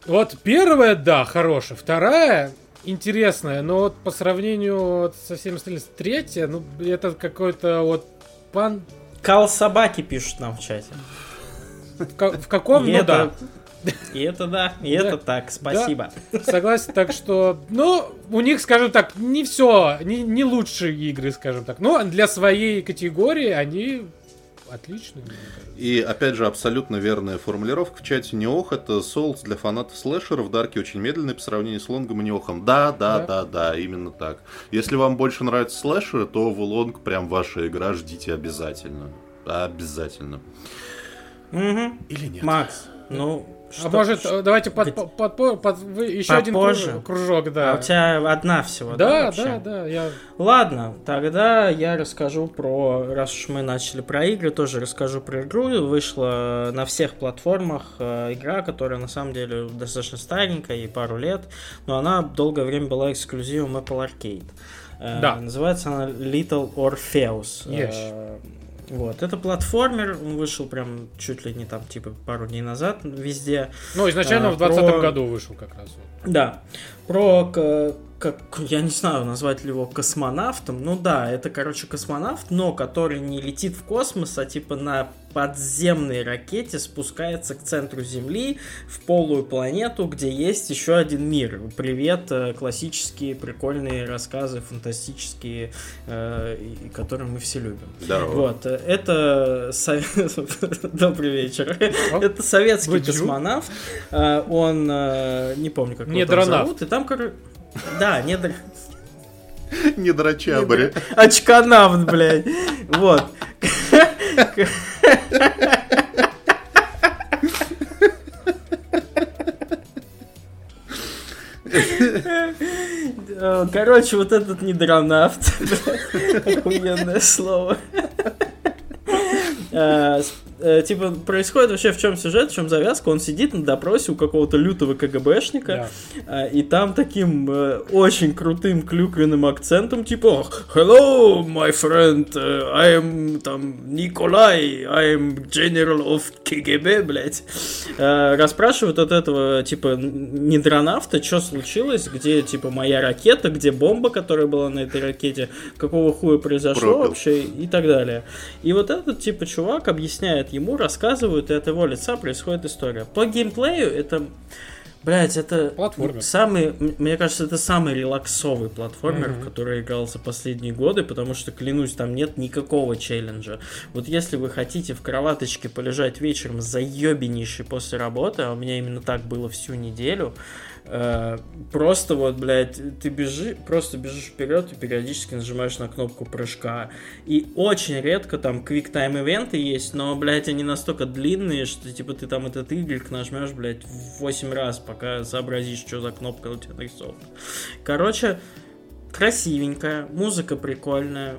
Вот первая, да, хорошая. Вторая интересная, но вот по сравнению вот со всеми остальными, третья, ну, это какой-то вот пан... Кал собаки пишут нам в чате. В, ка- в каком? И ну это- да. И это да, и Да. это так, спасибо. Согласен, так что, ну, у них, скажем так, не все, не, не лучшие игры, скажем так. Но для своей категории они мне кажется. И опять же, абсолютно верная формулировка в чате Неох это Souls для фанатов слэшеров. Дарки очень медленный по сравнению с Лонгом и Неохом. Да, да, Да. да, да, именно так. Если вам больше нравятся слэшеры, то в Лонг прям ваша игра ждите обязательно. Обязательно. Мгм. Или нет? Макс, ну... А что- может, ш- э, давайте под, под, под- под- вы- еще один Попозже? кружок, кружок, да. А у тебя одна всего, да? Да, да, да, я... Ладно, тогда я расскажу про, раз уж мы начали про игры, тоже расскажу про игру. Вышла на всех платформах э, игра, которая на самом деле достаточно старенькая, ей пару лет, но она долгое время была эксклюзивом Apple Arcade. Э, Да. Называется она Little Orpheus. Yes. Вот, это платформер, он вышел прям чуть ли не там, типа, пару дней назад везде. Ну, изначально А, в 2020 про- году вышел как раз. Да, про, как, я не знаю, назвать ли его космонавтом, ну да, это, короче, космонавт, но который не летит в космос, а типа на подземной ракете спускается к центру Земли, в полую планету, где есть еще один мир. Привет, э, классические прикольные рассказы, фантастические, э, которые мы все любим. Здорово. Вот, э, это... Добрый вечер. Это советский космонавт. э, Он, не помню, как его там зовут. И там, короче... Да, недр... Не дрочабри. Очканавт, блядь. Вот. Э, Короче, вот этот недронавт. Охуенное слово. Э, э, Типа, происходит вообще в чем сюжет, в чем завязка. Он сидит на допросе у какого-то лютого КГБшника. Да. А, И там таким э, очень крутым клюквенным акцентом, типа Hello, my friend, э, I am там Николай, I am general of КГБ, блядь. Э, Расспрашивают от этого, типа, недронавта, что случилось, где, типа, моя ракета, где бомба, которая была на этой ракете, какого хуя произошло Пропил. вообще и так далее. И вот этот, типа, чувак объясняет ему, рассказывают, и от его лица происходит история. По геймплею это... Блять, это Платформер. самый, мне кажется, это самый релаксовый платформер, Мгм. в который играл за последние годы, потому что, клянусь, там нет никакого челленджа. Вот если вы хотите в кроваточке полежать вечером заебеннейший после работы, а у меня именно так было всю неделю, э, просто вот, блядь, ты бежишь, просто бежишь вперед и периодически нажимаешь на кнопку прыжка. И очень редко там квик-тайм ивенты есть, но, блядь, они настолько длинные, что, типа, ты там этот Y нажмешь, блядь, в 8 раз, пока сообразишь, что за кнопка у тебя нарисована. Короче, красивенькая, музыка прикольная,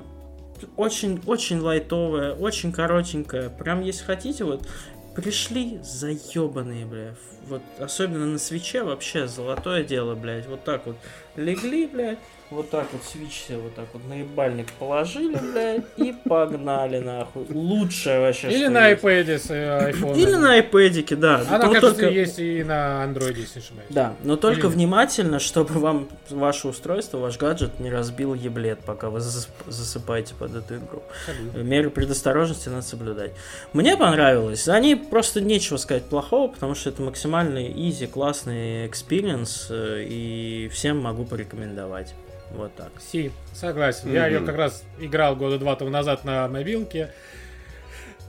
очень, очень лайтовая, очень коротенькая. Прям, если хотите, вот, пришли заебанные, бля. Вот, особенно на свече вообще золотое дело, блядь. Вот так вот легли, блядь. Вот так вот свич себе вот так вот на ебальник положили, блядь, и погнали, нахуй. Лучшее вообще, Или на есть. iPad с э, iPhone. Или на iPad, да. Она, Но кажется, только- есть и на Android, если не ошибаюсь. Да, но только Или внимательно, чтобы вам ваше устройство, ваш гаджет не разбил еблет, пока вы засып- засыпаете под эту игру. Абсолютно. Меры предосторожности надо соблюдать. Мне понравилось. За ней просто нечего сказать плохого, потому что это максимальный easy, классный experience, э, и всем могу порекомендовать. Вот так. Си, согласен. Я ее как раз играл года два тому назад на мобилке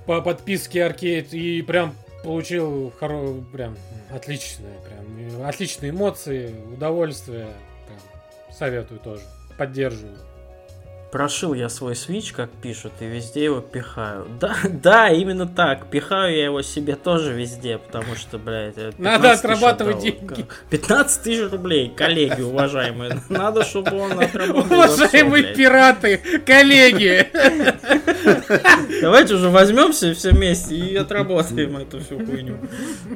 по подписке аркейд и прям получил хоро... прям отличные, прям э, отличные эмоции, удовольствие. Прям советую тоже. Поддерживаю. Прошил я свой Switch, как пишут, и везде его пихаю. Да, да, именно так. Пихаю я его себе тоже везде, потому что, блядь, это 15 Надо отрабатывать отдал. деньги. 15 тысяч рублей, коллеги уважаемые. Надо, чтобы он отработал. Уважаемые блядь. пираты, коллеги! Давайте уже возьмемся все вместе и отработаем эту всю хуйню.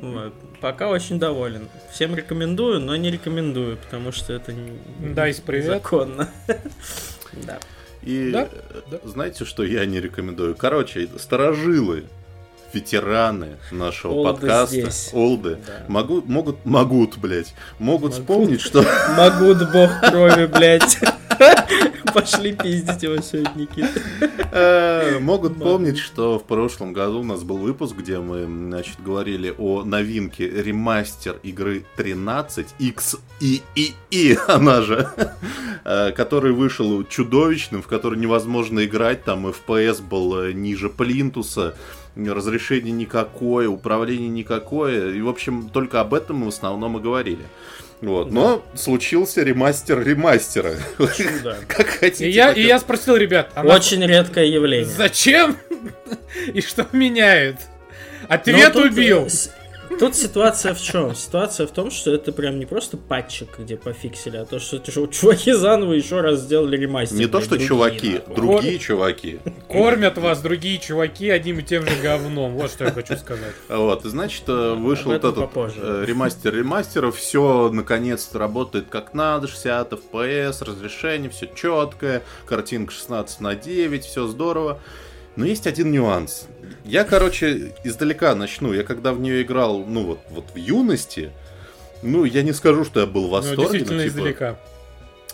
Вот. Пока очень доволен. Всем рекомендую, но не рекомендую, потому что это не Дайс, привет. законно. Да. И Да, э, да. знаете, что я не рекомендую? Короче, старожилы, ветераны нашего Олды подкаста, здесь. олды, Да. могу, могут, могут, блядь, могут Могут. вспомнить, что Могут бог крови, блядь. Пошли пиздить его сегодня, Никита. Э, Могут помнить, что в прошлом году у нас был выпуск, где мы, значит, говорили о новинке ремастер игры 13 X и и и она же, э, который вышел чудовищным, в который невозможно играть, там FPS был э, ниже плинтуса, разрешение никакое, управление никакое, и, в общем, только об этом мы в основном и говорили. Вот. Но случился ремастер ремастера. Чудо. Как хотите. И я, и я спросил ребят, а Очень редкое явление. зачем? И что меняет? Но Ответ тут, убил. с- Тут ситуация в чем? Ситуация в том, что это прям не просто патчик, где пофиксили, а то, что чу- чуваки заново еще раз сделали ремастер. Не то, что другие, чуваки, нахуй. другие чуваки. Кормят вас другие чуваки одним и тем же говном. Вот что я хочу сказать. Вот, и значит, э, вышел вот этот попозже. э, ремастер ремастера, все наконец-то работает как надо, 60 FPS, разрешение, все четкое, картинка 16 на 9, все здорово. Но есть один нюанс. Я, короче, издалека начну. Я когда в нее играл, ну вот, вот в юности, ну, я не скажу, что я был в Ну, восторге. действительно но, типа, издалека.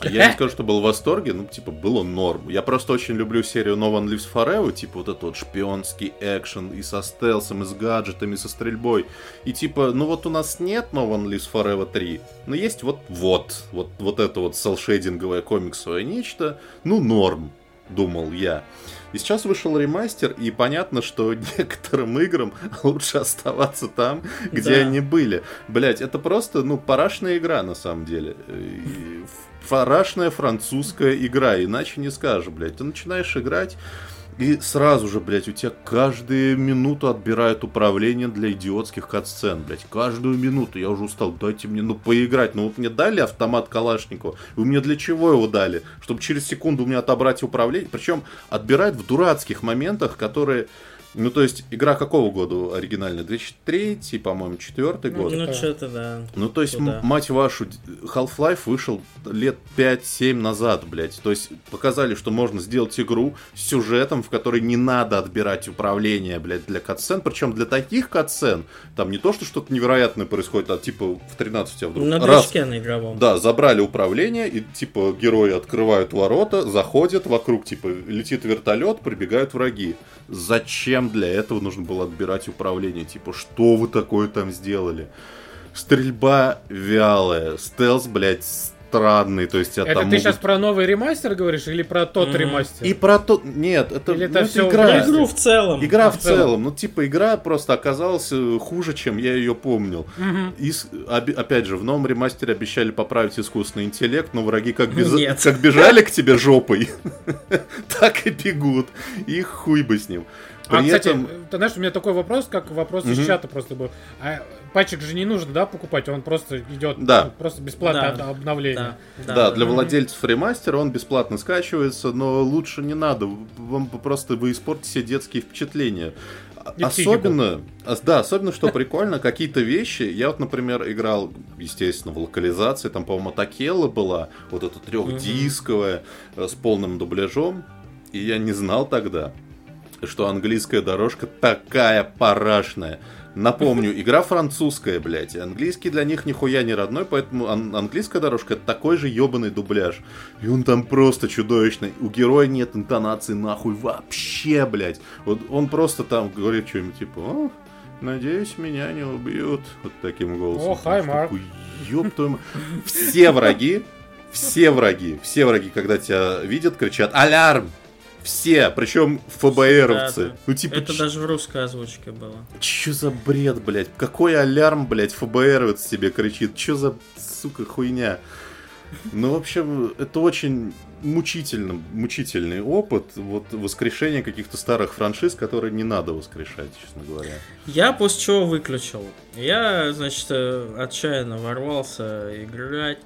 Я не скажу, что был в восторге, ну, типа, было норм. Я просто очень люблю серию No One Lives Forever, типа, вот этот вот шпионский экшен и со стелсом, и с гаджетами, и со стрельбой. И типа, ну вот у нас нет No One Lives Forever 3, но есть вот вот, вот, вот это вот селшейдинговое комиксовое нечто, ну, норм, думал я. И сейчас вышел ремастер, и понятно, что некоторым играм лучше оставаться там, где Да. они были. Блять, это просто, ну, парашная игра на самом деле. И Парашная французская игра, иначе не скажешь, блядь. Ты начинаешь играть, и сразу же, блядь, у тебя каждую минуту отбирают управление для идиотских катсцен, блядь. Каждую минуту. Я уже устал. Дайте мне, ну, поиграть. Ну, вот мне дали автомат Калашникова. Вы мне для чего его дали? Чтобы через секунду у меня отобрать управление. Причем отбирают в дурацких моментах, которые... Ну, то есть, игра какого года оригинальная? 2003, по-моему, 4 год. Ну, что-то да. Ну, то есть, Туда. м- мать вашу, Half-Life вышел лет 5-7 назад, блядь. То есть, показали, что можно сделать игру с сюжетом, в которой не надо отбирать управление, блядь, для катсцен. Причем для таких катсцен, там не то, что что-то невероятное происходит, а типа в 13 у тебя вдруг На раз, движке на игровом. да, забрали управление, и типа герои открывают ворота, заходят, вокруг типа летит вертолет, прибегают враги. Зачем для этого нужно было отбирать управление? Типа, что вы такое там сделали? Стрельба вялая, стелс, блядь, странный, то есть Это там ты могут- сейчас про новый ремастер говоришь или про тот про И про то... Нет, это, Или ну, это игра. Про игру в целом. Игра в в целом. целом, ну типа игра просто оказалась э, хуже, чем я ее помнил. И опять же, в новом ремастере обещали поправить искусственный интеллект, но враги как, без- Нет. как бежали к тебе жопой, так и бегут. И хуй бы с ним. А, При кстати, этом... ты знаешь, у меня такой вопрос, как вопрос из Мгм. чата просто был. А патчик же не нужно, да, покупать? Он просто идет, Да. ну, просто бесплатное Да. об- обновление. Да, Да, для Мгм. владельцев ремастера он бесплатно скачивается, но лучше не надо. Вам просто вы испортите себе детские впечатления. И психику. Особенно, а, да, особенно, что прикольно, какие-то вещи. Я вот, например, играл, естественно, в локализации, там, по-моему, Такела была, вот эта трехдисковая, э, с полным дубляжом. И я не знал тогда, что английская дорожка такая парашная. Напомню, игра французская, блядь. Английский для них нихуя не родной, поэтому ан- английская дорожка это такой же ебаный дубляж. И он там просто чудовищный. У героя нет интонации нахуй вообще, блядь. Вот он просто там говорит что-нибудь типа, «О, надеюсь, меня не убьют. Вот таким голосом. О, Mark. такой, «Ёб твою мать». Все враги, все враги, все враги, когда тебя видят, кричат «Алярм!» Все, причем ФБРовцы. Да, да. Ну, типа, Это ч- даже в русской озвучке было. Чё за бред, блядь? Какой алярм, блядь, ФБРовец тебе кричит? Чё за, сука, хуйня? Ну, в общем, это очень мучительно, мучительный опыт вот воскрешения каких-то старых франшиз, которые не надо воскрешать, честно говоря. Я после чего выключил. Я, значит, э, отчаянно ворвался играть,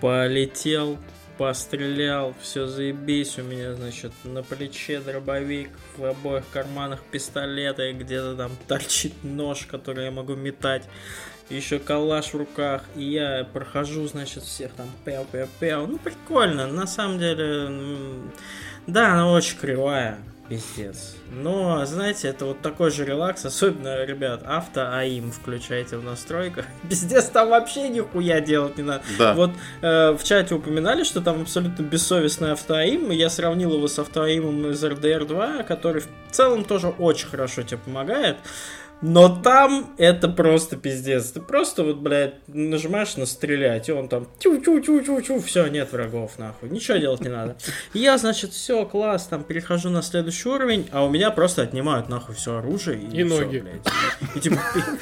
полетел, пострелял, все заебись, у меня, значит, на плече дробовик, в обоих карманах пистолеты, где-то там торчит нож, который я могу метать, еще калаш в руках, и я прохожу, значит, всех там пяу-пяу-пяу, ну прикольно, на самом деле, да, она очень кривая, пиздец. Но, знаете, это вот такой же релакс, особенно, ребят, авто АИМ включайте в настройках. Пиздец, там вообще нихуя делать не надо. Да. Вот э, в чате упоминали, что там абсолютно бессовестный автоаим, и я сравнил его с автоаимом из RDR 2, который в целом тоже очень хорошо тебе помогает. Но там это просто пиздец. Ты просто вот, блядь, нажимаешь на стрелять, и он там тю-тю-тю-тю-тю, все, нет врагов, нахуй. Ничего делать не надо. И я, значит, все, класс, там перехожу на следующий уровень, а у меня просто отнимают нахуй все оружие. И, И всё, ноги. блядь. И, и, типа,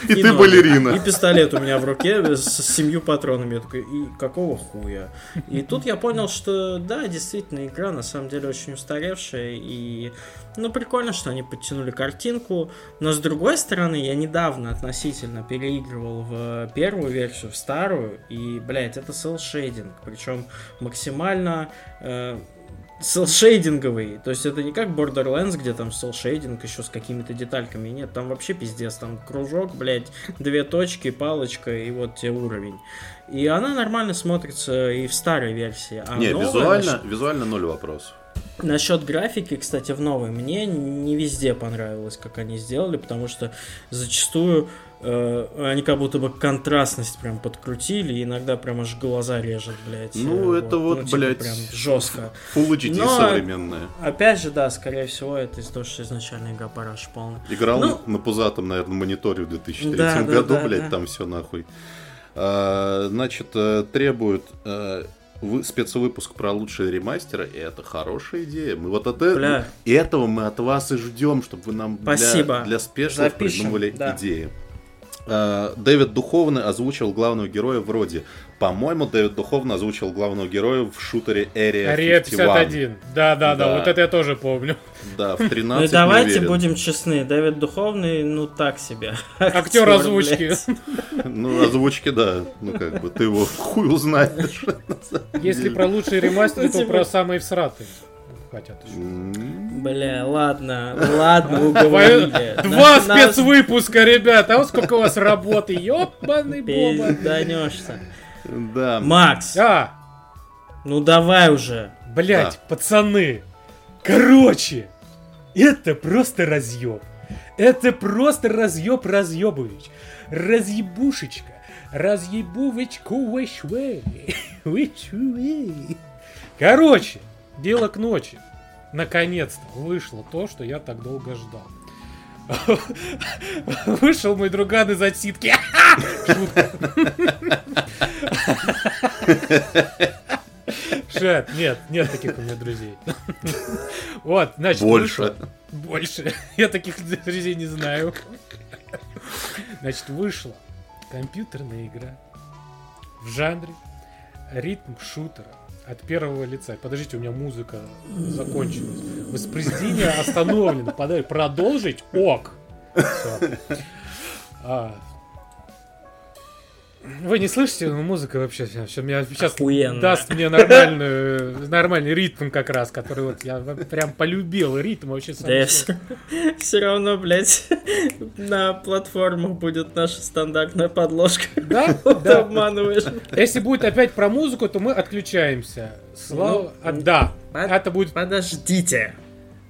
И ты ноги. балерина. И пистолет у меня в руке с семью патронами. Я такой, и какого хуя? И тут я понял, что да, действительно, игра на самом деле очень устаревшая. И ну прикольно, что они подтянули картинку. Но с другой стороны, я недавно относительно переигрывал в первую версию, в старую. И, блядь, это селшейдинг. Причем максимально э, селшейдинговый. То есть это не как Borderlands, где там селшейдинг еще с какими-то детальками. Нет, там вообще пиздец. Там кружок, блядь, две точки, палочка и вот тебе уровень. И она нормально смотрится и в старой версии. А Не, новая визуально, визуально ноль вопросов. Насчет графики, кстати, в новой, мне не везде понравилось, как они сделали, потому что зачастую э, они как будто бы контрастность прям подкрутили, и иногда прям аж глаза режет, блядь. Ну, Э, это вот, типа блядь, прям жестко. Full HD Но- современная. Опять же, да, скорее всего, это из-за того, что изначально игра параш полная. Играл Ну- на пузатом, наверное, мониторе в 2003 Да, году, да, блядь, да. там все нахуй. А, значит, э, требуют э, вы- спецвыпуск про лучшие ремастеры, и это хорошая идея. Мы вот от э- Бля. этого мы от вас и ждем, чтобы вы нам для, Спасибо. для спешлов Запишем, придумывали да. идеи. А, Дэвид Духовный озвучил главного героя вроде. По-моему, Дэвид Духовный озвучил главного героя в шутере Area Ария 51. 51. Да, да, да, Да. вот это я тоже помню. Да, в 13 Ну давайте будем честны, Дэвид Духовный, ну так себе. Актер озвучки. Ну, озвучки, да. Ну, как бы, ты его хуй узнаешь. Если про лучшие ремастеры, то про самые всратые хотят еще. Бля, ладно, ладно, уговорили. Два спецвыпуска, ребята. А вот сколько у вас работы. Ёбаный боба. Пизданешься. Да. Макс, А, ну давай уже. блять, пацаны. Короче, это просто разъеб. Это просто разъеб разъебович. Разъебушечка. Разъебувочку. Вэшвэй. Короче, дело к ночи. Наконец-то вышло то, что я так долго ждал. Вышел мой друган из отсидки. Шет, нет, нет таких у меня друзей. Вот, значит, Больше. Больше. Я таких друзей не знаю. Значит, вышла компьютерная игра в жанре ритм шутера от первого лица. Подождите, у меня музыка закончилась. Воспроизведение остановлено. Подай- Продолжить? Ок. А. Вы не слышите, ну музыка вообще все, меня сейчас Охуенно. даст мне нормальную, нормальный ритм как раз, который вот я прям полюбил ритм вообще. сам Да я всё. все, равно, блядь, на платформах будет наша стандартная подложка. Да, да. обманываешь. Если будет опять про музыку, то мы отключаемся. Слава... Ну, а, да, под- это будет... Подождите.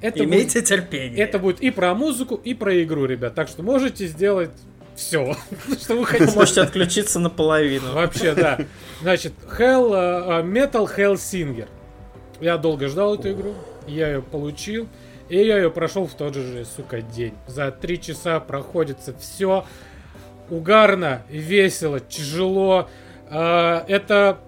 Это будет, Имейте терпение. это будет и про музыку, и про игру, ребят. Так что можете сделать все, что вы Вы хотите. можете отключиться наполовину. Вообще, да. Значит, Hell, э, Metal Hellsinger. Я долго ждал эту игру, я ее получил, и я ее прошел в тот же, сука, день. За три часа проходится все угарно, весело, тяжело. Э, Это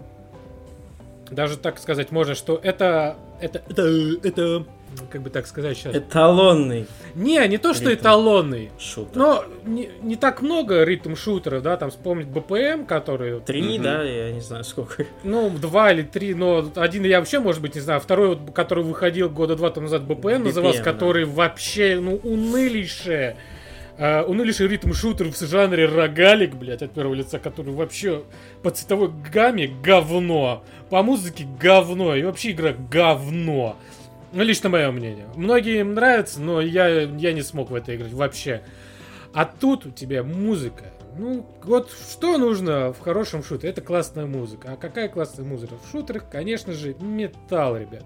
даже так сказать можно, что это это это это как бы так сказать сейчас. Эталонный Не, не то, что Ритм. эталонный. шутер. Но не, не так много ритм-шутеров, да, там вспомнить БПМ, который, Три, Мгм. да, я не знаю сколько. ну, два или три, но один я вообще, может быть, не знаю, второй, вот, который выходил года два тому назад, БПМ назывался, BPM, да. который вообще, ну, унылейшее, э, унылейший ритм-шутер в жанре рогалик, блядь, от первого лица, который вообще по цветовой гамме говно, по музыке говно, и вообще игра говно. Ну, лично мое мнение. Многим нравится, но я, я не смог в это играть вообще. А тут у тебя музыка. Ну, вот что нужно в хорошем шутере? Это классная музыка. А какая классная музыка? В шутерах, конечно же, металл, ребят.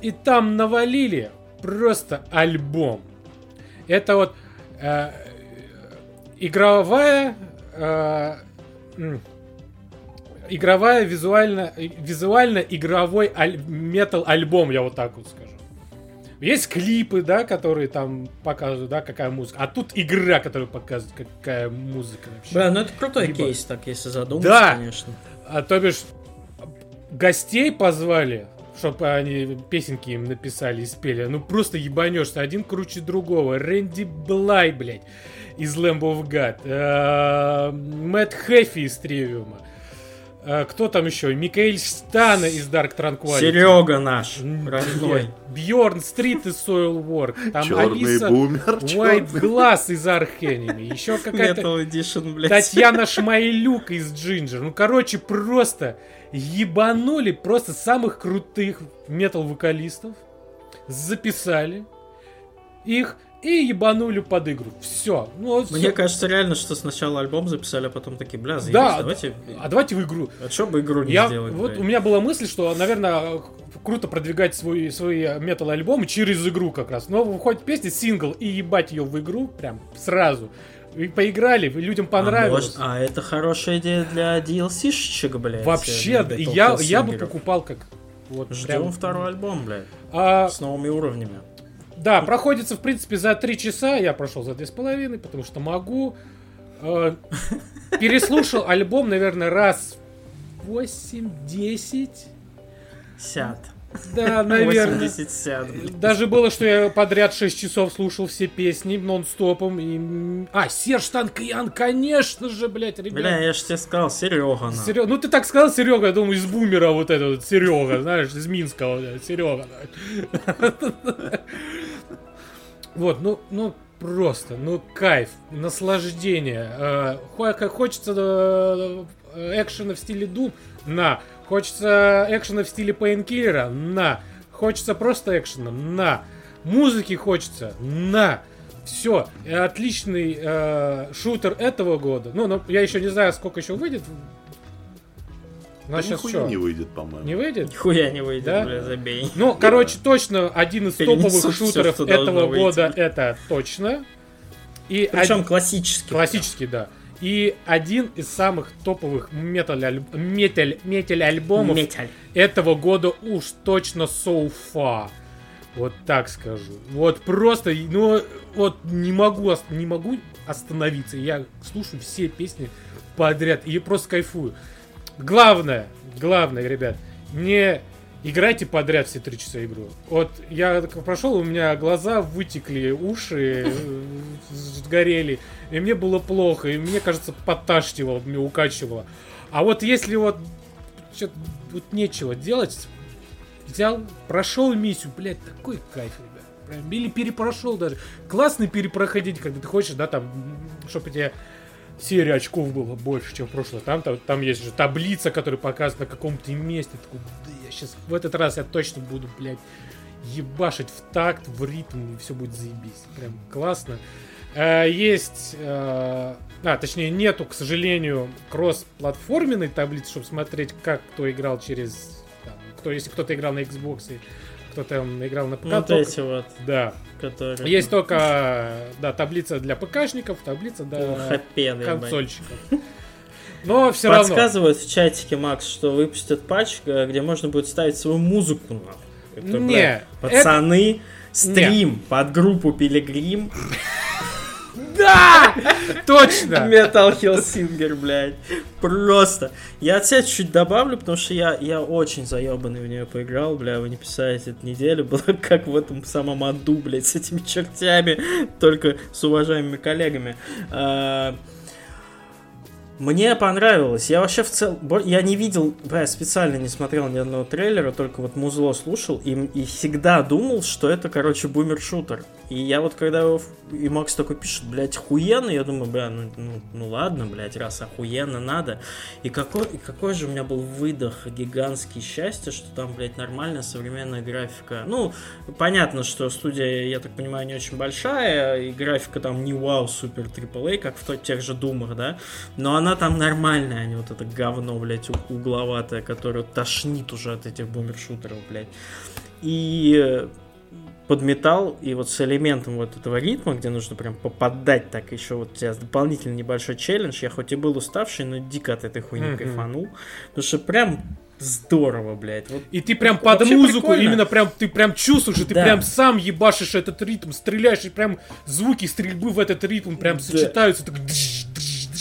И там навалили просто альбом. Это вот э, игровая... э, игровая визуально визуально игровой метал альбом я вот так вот скажу есть клипы да которые там показывают да какая музыка а тут игра которая показывает какая музыка вообще Бля, ну это крутой Либо- кейс, так если задуматься, Да. конечно. а то бишь гостей позвали чтобы они песенки им написали и спели. Ну просто ебанешься. Один круче другого. Рэнди Блай, блядь, из Lamb of God. Э, Мэтт Хэффи из Тривиума. Э, Кто там еще? Микаэль Стана из Dark Tranquility. Серега наш, родной. Бьорн Стрит из Soilwork. Там Черный Алиса бумер. White. Glass из Архенеми. Еще какая-то Metal Edition, блядь. Татьяна Шмайлюк из Джинджер. Ну, короче, просто ебанули просто самых крутых метал-вокалистов, записали их и ебанули под игру. Все. Ну, вот Мне всё. кажется реально, что сначала альбом записали, а потом такие, бля, заебись, Да, давайте... А давайте в игру. А чё бы игру не Я, сделать, вот блядь? у меня была мысль, что, наверное, круто продвигать свой, свои метал-альбомы через игру как раз. Но выходит песня, сингл, и ебать ее в игру прям сразу. И поиграли, людям понравилось. А, может, а это хорошая идея для DLC-шечек, блядь. Вообще, для я, я бы покупал как... Вот Ждем прям- второй альбом, блядь. А, С новыми уровнями. Да, проходится, в принципе, за 3 часа. Я прошел за 2,5, потому что могу. Э, Переслушал альбом, наверное, раз 8-10. Сяд. Да, наверное. 80 сяд, блядь. Даже было, что я подряд 6 часов слушал все песни нон-стопом. И... А, Серж Танкиян, конечно же, блядь, ребят. Бля, я же тебе сказал, Серега. на. Серё- Ну ты так сказал, Серега, я думаю, из бумера вот этот вот Серега, знаешь, из Минска вот Серега. Вот, ну, ну просто, ну кайф, наслаждение. Э, хочется э, экшена в стиле Doom, на. Хочется экшена в стиле Painkiller, на. Хочется просто экшена, на. Музыки хочется, на. Все, отличный э, шутер этого года. Ну, но я еще не знаю, сколько еще выйдет. У Да нихуя что? не выйдет, по-моему. Не выйдет? Нихуя не выйдет, Да? бля, забей. Ну, короче, точно один из Перенесут топовых шутеров должно этого выйти. года, это точно. И Причем один- классический. классический, да. И один из самых топовых металь металь металь альбомов Металь. этого года уж точно so far. Вот так скажу. Вот просто, ну, вот не могу, не могу остановиться. Я слушаю все песни подряд и просто кайфую. Главное, главное, ребят, не играйте подряд все три часа игру. Вот я прошел, у меня глаза вытекли, уши э, сгорели, и мне было плохо, и мне кажется, подташнивало, мне укачивало. А вот если вот что-то вот нечего делать, взял, прошел миссию, блядь, такой кайф, ребят. Прям, или перепрошел даже. Классно перепроходить, когда ты хочешь, да, там, чтобы у тебя серия очков было больше, чем в прошлый. Там, там, там есть же таблица, которая показывает на каком-то месте. Такой, да я сейчас, в этот раз я точно буду, блядь, ебашить в такт, в ритм, и все будет заебись. Прям классно. Э, Есть, э, а, точнее, нету, к сожалению, кросс-платформенной таблицы, чтобы смотреть, как кто играл через, там, кто, если кто-то играл на Xbox, и кто-то там играл на ПК. Вот только- эти вот, Да. которые... Есть только, да, таблица для ПКшников, таблица для ебать. консольщиков. Но все равно. Подсказывают в чатике, Макс, что выпустят патч, э, где можно будет ставить свою музыку, нахуй. Не, пацаны, стрим под группу Пилигрим, Да! Точно! Metal Hellsinger, блядь. Просто. Я от себя чуть добавлю, потому что я, я очень заебанный в нее поиграл, бля, вы не писаете, эту неделю было как в этом самом аду, блядь, с этими чертями, только с уважаемыми коллегами. А, Мне понравилось. Я вообще в целом... Я не видел, бля, специально не смотрел ни одного трейлера, только вот музло слушал и, и всегда думал, что это, короче, бумер-шутер. И я вот когда его... И Макс такой пишет, блядь, охуенно, я думаю, бля, ну, ну, ну ладно, блядь, раз охуенно надо. И какой, и какой же у меня был выдох гигантский счастье, что там, блядь, нормальная современная графика. Ну, понятно, что студия, я так понимаю, не очень большая, и графика там не вау, супер AAA, как в тех же Думах, да, но она там нормальная, а не вот это говно, блядь, угловатое, которое тошнит уже от этих бумершутеров, блядь. И э, под металл, и вот с элементом вот этого ритма, где нужно прям попадать так еще вот у тебя дополнительный небольшой челлендж, я хоть и был уставший, но дико от этой хуйни Мгм. кайфанул, потому что прям здорово, блядь. Вот И ты прям под музыку, прикольно. именно прям, ты прям чувствуешь, и ты Да. прям сам ебашишь этот ритм, стреляешь, и прям звуки стрельбы в этот ритм прям Да. сочетаются, так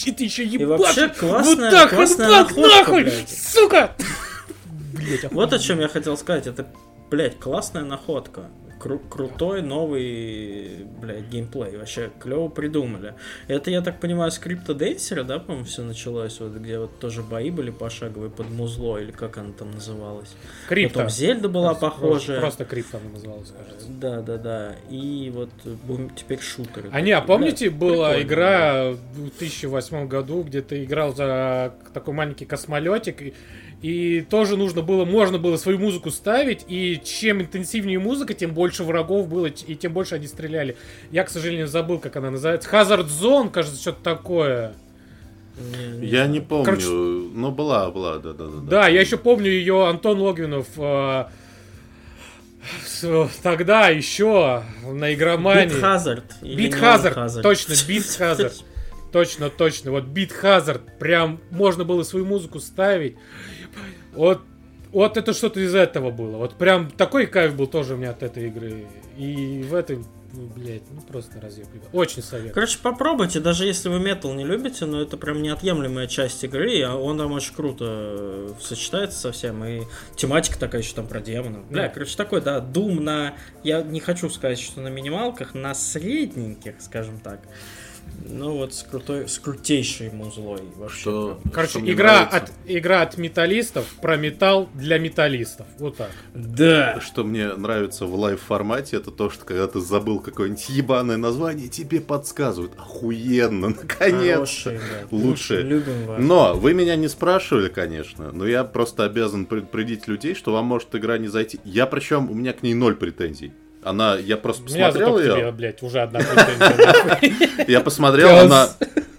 и ты еще И ебашишь. вообще классная, вот так, классная вот так, находка, нахуй, блядь. сука! Блять, Вот о чем я хотел сказать. Это, блядь, классная находка. Кру- крутой новый, блядь, геймплей. Вообще клево придумали. Это, я так понимаю, скрипта Денсера, да, по-моему, все началось, вот где вот тоже бои были пошаговые под музло, или как она там называлась. Крипто. Потом Зельда была Просто- похожая. Просто крипто она называлась, кажется. Да, да, да. И вот бум- теперь шутеры. А не, а помните, блядь, была игра в 2008 году, где ты играл за такой маленький космолетик, и, и тоже нужно было, можно было свою музыку ставить, и чем интенсивнее музыка, тем больше врагов было, и тем больше они стреляли. Я, к сожалению, забыл, как она называется. Hazard Zone, кажется, что-то такое. Я не помню, Короче- но была, была, да, да, да. Да, я еще помню ее Антон Логвинов э, тогда еще на игромании... Beat Non Hazard, Hazard. точно, Beat Hazard. Точно, точно. Вот Beat Hazard. Прям можно было свою музыку ставить. Вот, вот это что-то из этого было. Вот прям такой кайф был тоже у меня от этой игры. И в этой, ну, блядь, ну просто разъеб. Очень советую. Короче, попробуйте, даже если вы метал не любите, но это прям неотъемлемая часть игры, а он там очень круто э, сочетается со всем, и тематика такая еще там про демонов. Бля, Да. короче, такой, да, Doom на... Я не хочу сказать, что на минималках, на средненьких, скажем так. Ну вот с крутой, с крутейшей музлой вообще. Что, Короче, что игра нравится. от, игра от металлистов про металл для металлистов. Вот так. Да! Что мне нравится в лайв-формате, это то, что когда ты забыл какое-нибудь ебаное название, тебе подсказывают. Охуенно, наконец. Хорошие, да. Лучшие. Любим вас. Но вы меня не спрашивали, конечно, но я просто обязан предупредить людей, что вам может игра не зайти. Я причем, у меня к ней ноль претензий. Она, я просто посмотрел ее, тебе, блядь, уже одна я посмотрел, она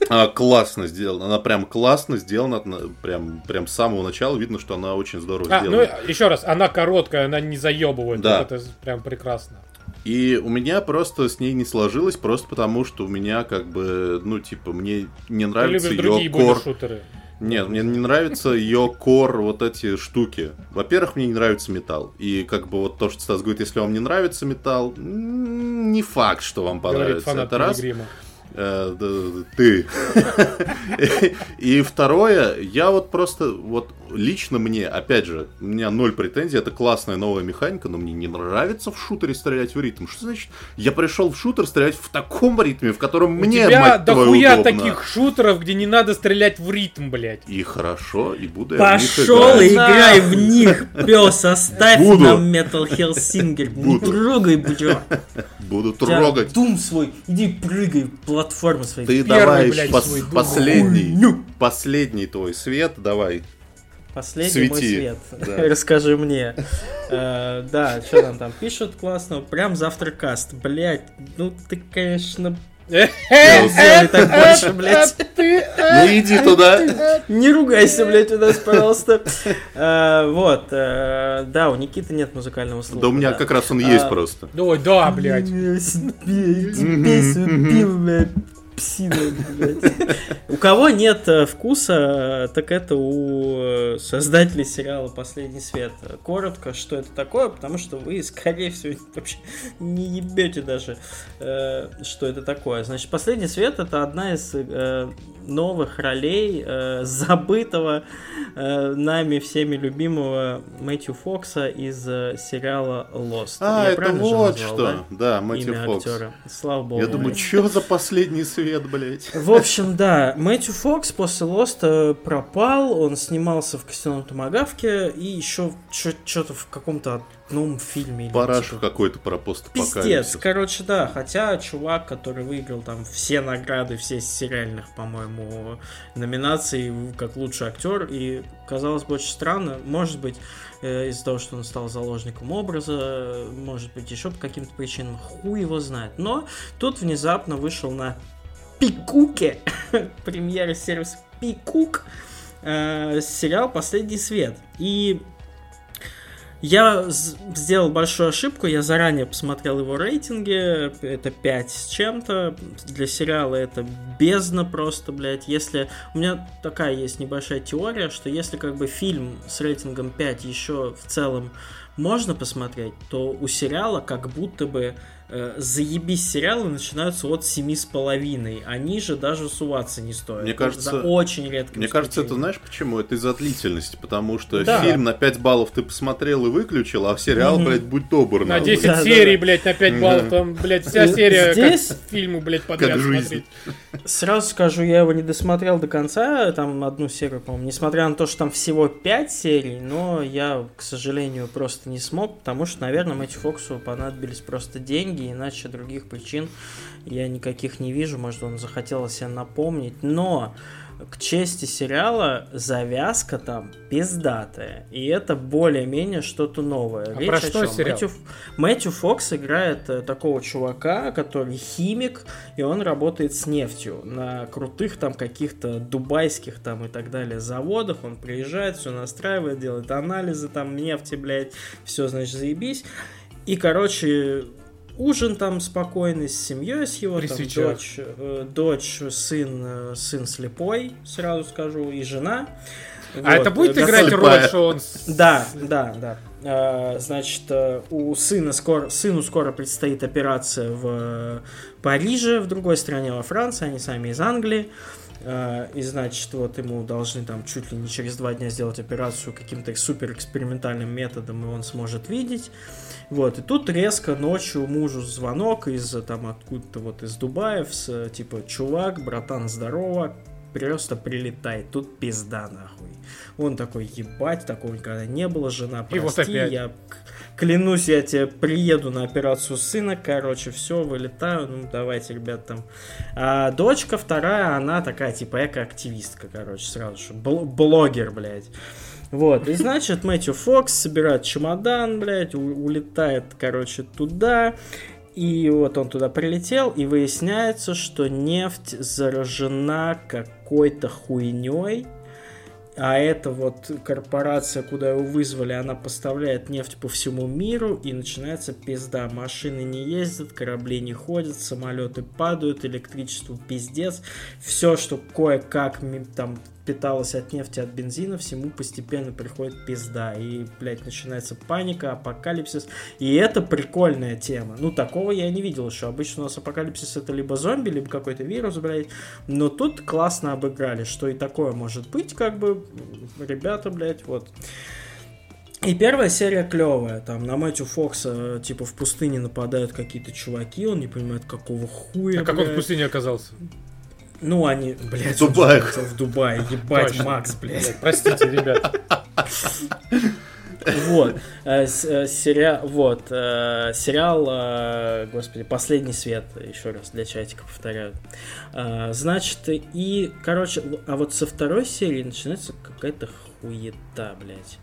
а, классно сделана, она прям классно сделана, на- прям, прям с самого начала видно, что она очень здорово А, ну, сделана. еще раз, она короткая, она не заебывает. Да. Вот это прям прекрасно. И у меня просто с ней не сложилось, просто потому что у меня как бы, ну, типа, мне не нравится ее кор. шутеры. Нет, мне не нравится ее кор, вот эти штуки. Во-первых, мне не нравится металл. И как бы вот то, что Стас говорит, если вам не нравится металл, не факт, что вам Говорит понравится. фанат Это раз. Э, ты. И второе, я вот просто, вот лично мне, опять же, у меня ноль претензий, это классная новая механика, но мне не нравится в шутере стрелять в ритм. Что значит, я пришел в шутер стрелять в таком ритме, в котором У мне, тебя мать твою, дохуя удобно. таких шутеров, где не надо стрелять в ритм, блядь. И хорошо, и буду я в них Пошел и играй в них, пес, оставь Буду. нам Metal Hellsinger. Не Буду. трогай, бро. Буду трогать. Дум свой, иди прыгай, платформы свои. Ты Первый, давай блядь, пос- последний, Хуйню. последний твой свет, давай. Последний мой Свети. свет. Да. Расскажи мне. Э, Да, что там там пишут классно. Прям завтра каст. Блять, ну ты, конечно, сделай так больше, блядь. Ну иди туда. Не ругайся, блядь, у нас, пожалуйста. Э, Вот, э, да, у Никиты нет музыкального слуха. Да у меня как раз он есть А, просто. Ой, да, блядь. Псина, блядь. У кого нет э, вкуса, так это у э, создателей сериала «Последний свет». Коротко, что это такое, потому что вы, скорее всего, вообще не ебете даже, э, что это такое. Значит, «Последний свет» — это одна из э, новых ролей э, забытого э, нами всеми любимого Мэтью Фокса из э, сериала «Lost». А, Я это вот назвал, что. да? Да, Мэтью Фокс. актера. Слава богу. Я думаю, что за последний свет, блядь? В общем, да, Мэтью Фокс после Лоста пропал, он снимался в «Костяном томагавке» и еще что-то в каком-то одном фильме. или Парашу типа какой-то про постапокалипсис. Пиздец, короче, да. Хотя чувак, который выиграл там все награды, все сериальных, по-моему, номинаций как лучший актер, и казалось бы очень странно, может быть, э, из-за того, что он стал заложником образа, может быть, еще по каким-то причинам, хуй его знает. Но тут внезапно вышел на Пикуке, премьера сервиса Пикук, э, сериал «Последний свет». И я сделал большую ошибку, я заранее посмотрел его рейтинги, это 5 с чем-то, для сериала это бездна просто, блядь, если... У меня такая есть небольшая теория, что если как бы фильм с рейтингом 5 еще в целом можно посмотреть, то у сериала как будто бы э, заебись сериалы начинаются от семи с половиной, они же даже суваться не стоят. Мне кажется- За очень редко. Мне кажется, это знаешь почему? Это из-за длительности, потому что Да. фильм на 5 баллов ты посмотрел и выключил, а сериал, Мгм. блядь, будь добр. На нахуй. 10 Да, серий, да. блядь, на 5 Да. баллов, там, блядь, вся Э, серия здесь- как фильму, блядь, подряд Как жизнь. смотреть. Сразу скажу, я его не досмотрел до конца, там одну серию, по-моему, несмотря на то, что там всего 5 серий, но я, к сожалению, просто не смог, потому что, наверное, Мэтью Фоксу понадобились просто деньги, иначе других причин я никаких не вижу, может, он захотел себе напомнить, но к чести сериала завязка там пиздатая, и это более-менее что-то новое. А Речь про что сериал? Мэтью Мэтью Фокс играет э, такого чувака, который химик, и он работает с нефтью на крутых там каких-то дубайских там и так далее заводах. Он приезжает, все настраивает, делает анализы там нефти, блядь, все, значит, заебись. И, короче, ужин там спокойный с семьей, с его При там свечах. дочь, э, дочь, сын, э, сын слепой, сразу скажу, и жена. А Вот, это будет э, играть слепая. роль, что он... да, да, да. А, Значит, э, у сына скоро, сыну скоро предстоит операция в э, Париже, в другой стране, во Франции, они сами из Англии. И, значит, вот ему должны там чуть ли не через два дня сделать операцию каким-то супер экспериментальным методом, и он сможет видеть. Вот, и тут резко ночью мужу звонок из там откуда-то вот из Дубаев, с, типа, чувак, братан, здорово, просто прилетай, тут пизда нахуй. Он такой, ебать, такого никогда не было, жена, И вот прости, опять. я клянусь, я тебе приеду на операцию сына, короче, все, вылетаю, ну, давайте, ребят, там. А дочка вторая, она такая, типа, экоактивистка, короче, сразу же, бл- блогер, блядь. Вот, и значит, Мэтью Фокс собирает чемодан, блядь, улетает, короче, туда, и вот он туда прилетел, и выясняется, что нефть заражена какой-то хуйней, а это вот корпорация, куда его вызвали, она поставляет нефть по всему миру, и начинается пизда. Машины не ездят, корабли не ходят, самолеты падают, электричество пиздец. Все, что кое-как там питалось от нефти, от бензина, всему постепенно приходит пизда. И, блядь, начинается паника, апокалипсис. И это прикольная тема. Ну, такого я не видел еще. Обычно у нас апокалипсис это либо зомби, либо какой-то вирус, блядь. Но тут классно обыграли, что и такое может быть, как бы. Ребята, блядь, вот. И первая серия клевая. Там на Мэтью Фокса, типа, в пустыне нападают какие-то чуваки, он не понимает, какого хуя. А как он в блядь. пустыне оказался? Ну, они, блядь, В Дубае. в Дубае, ебать, Точно. Макс, блядь. Блядь, Простите, ребят. Вот, э, с- э, сериал, вот, э, сериал, э, господи, «Последний свет», еще раз для чатика повторяю. Э, Значит, и, короче, а вот со второй серии начинается какая-то хуета, блядь.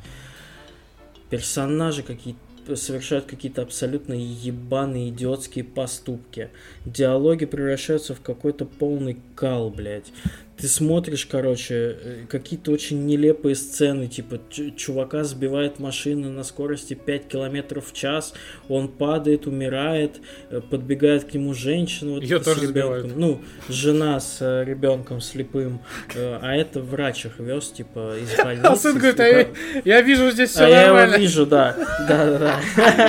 Персонажи какие-то совершают какие-то абсолютно ебаные идиотские поступки. Диалоги превращаются в какой-то полный кал, блядь. Ты смотришь, короче, э, какие-то очень нелепые сцены, типа чувака сбивает машина на скорости 5 километров в час, он падает, умирает, э, подбегает к нему женщина вот с тоже ребенком. сбивают. Ну, жена с э, ребенком слепым, э, а это врач их вез, типа, из больницы. А сын говорит, Ну, а я, вижу здесь все а я его нормально. вижу, да. Да, да, да.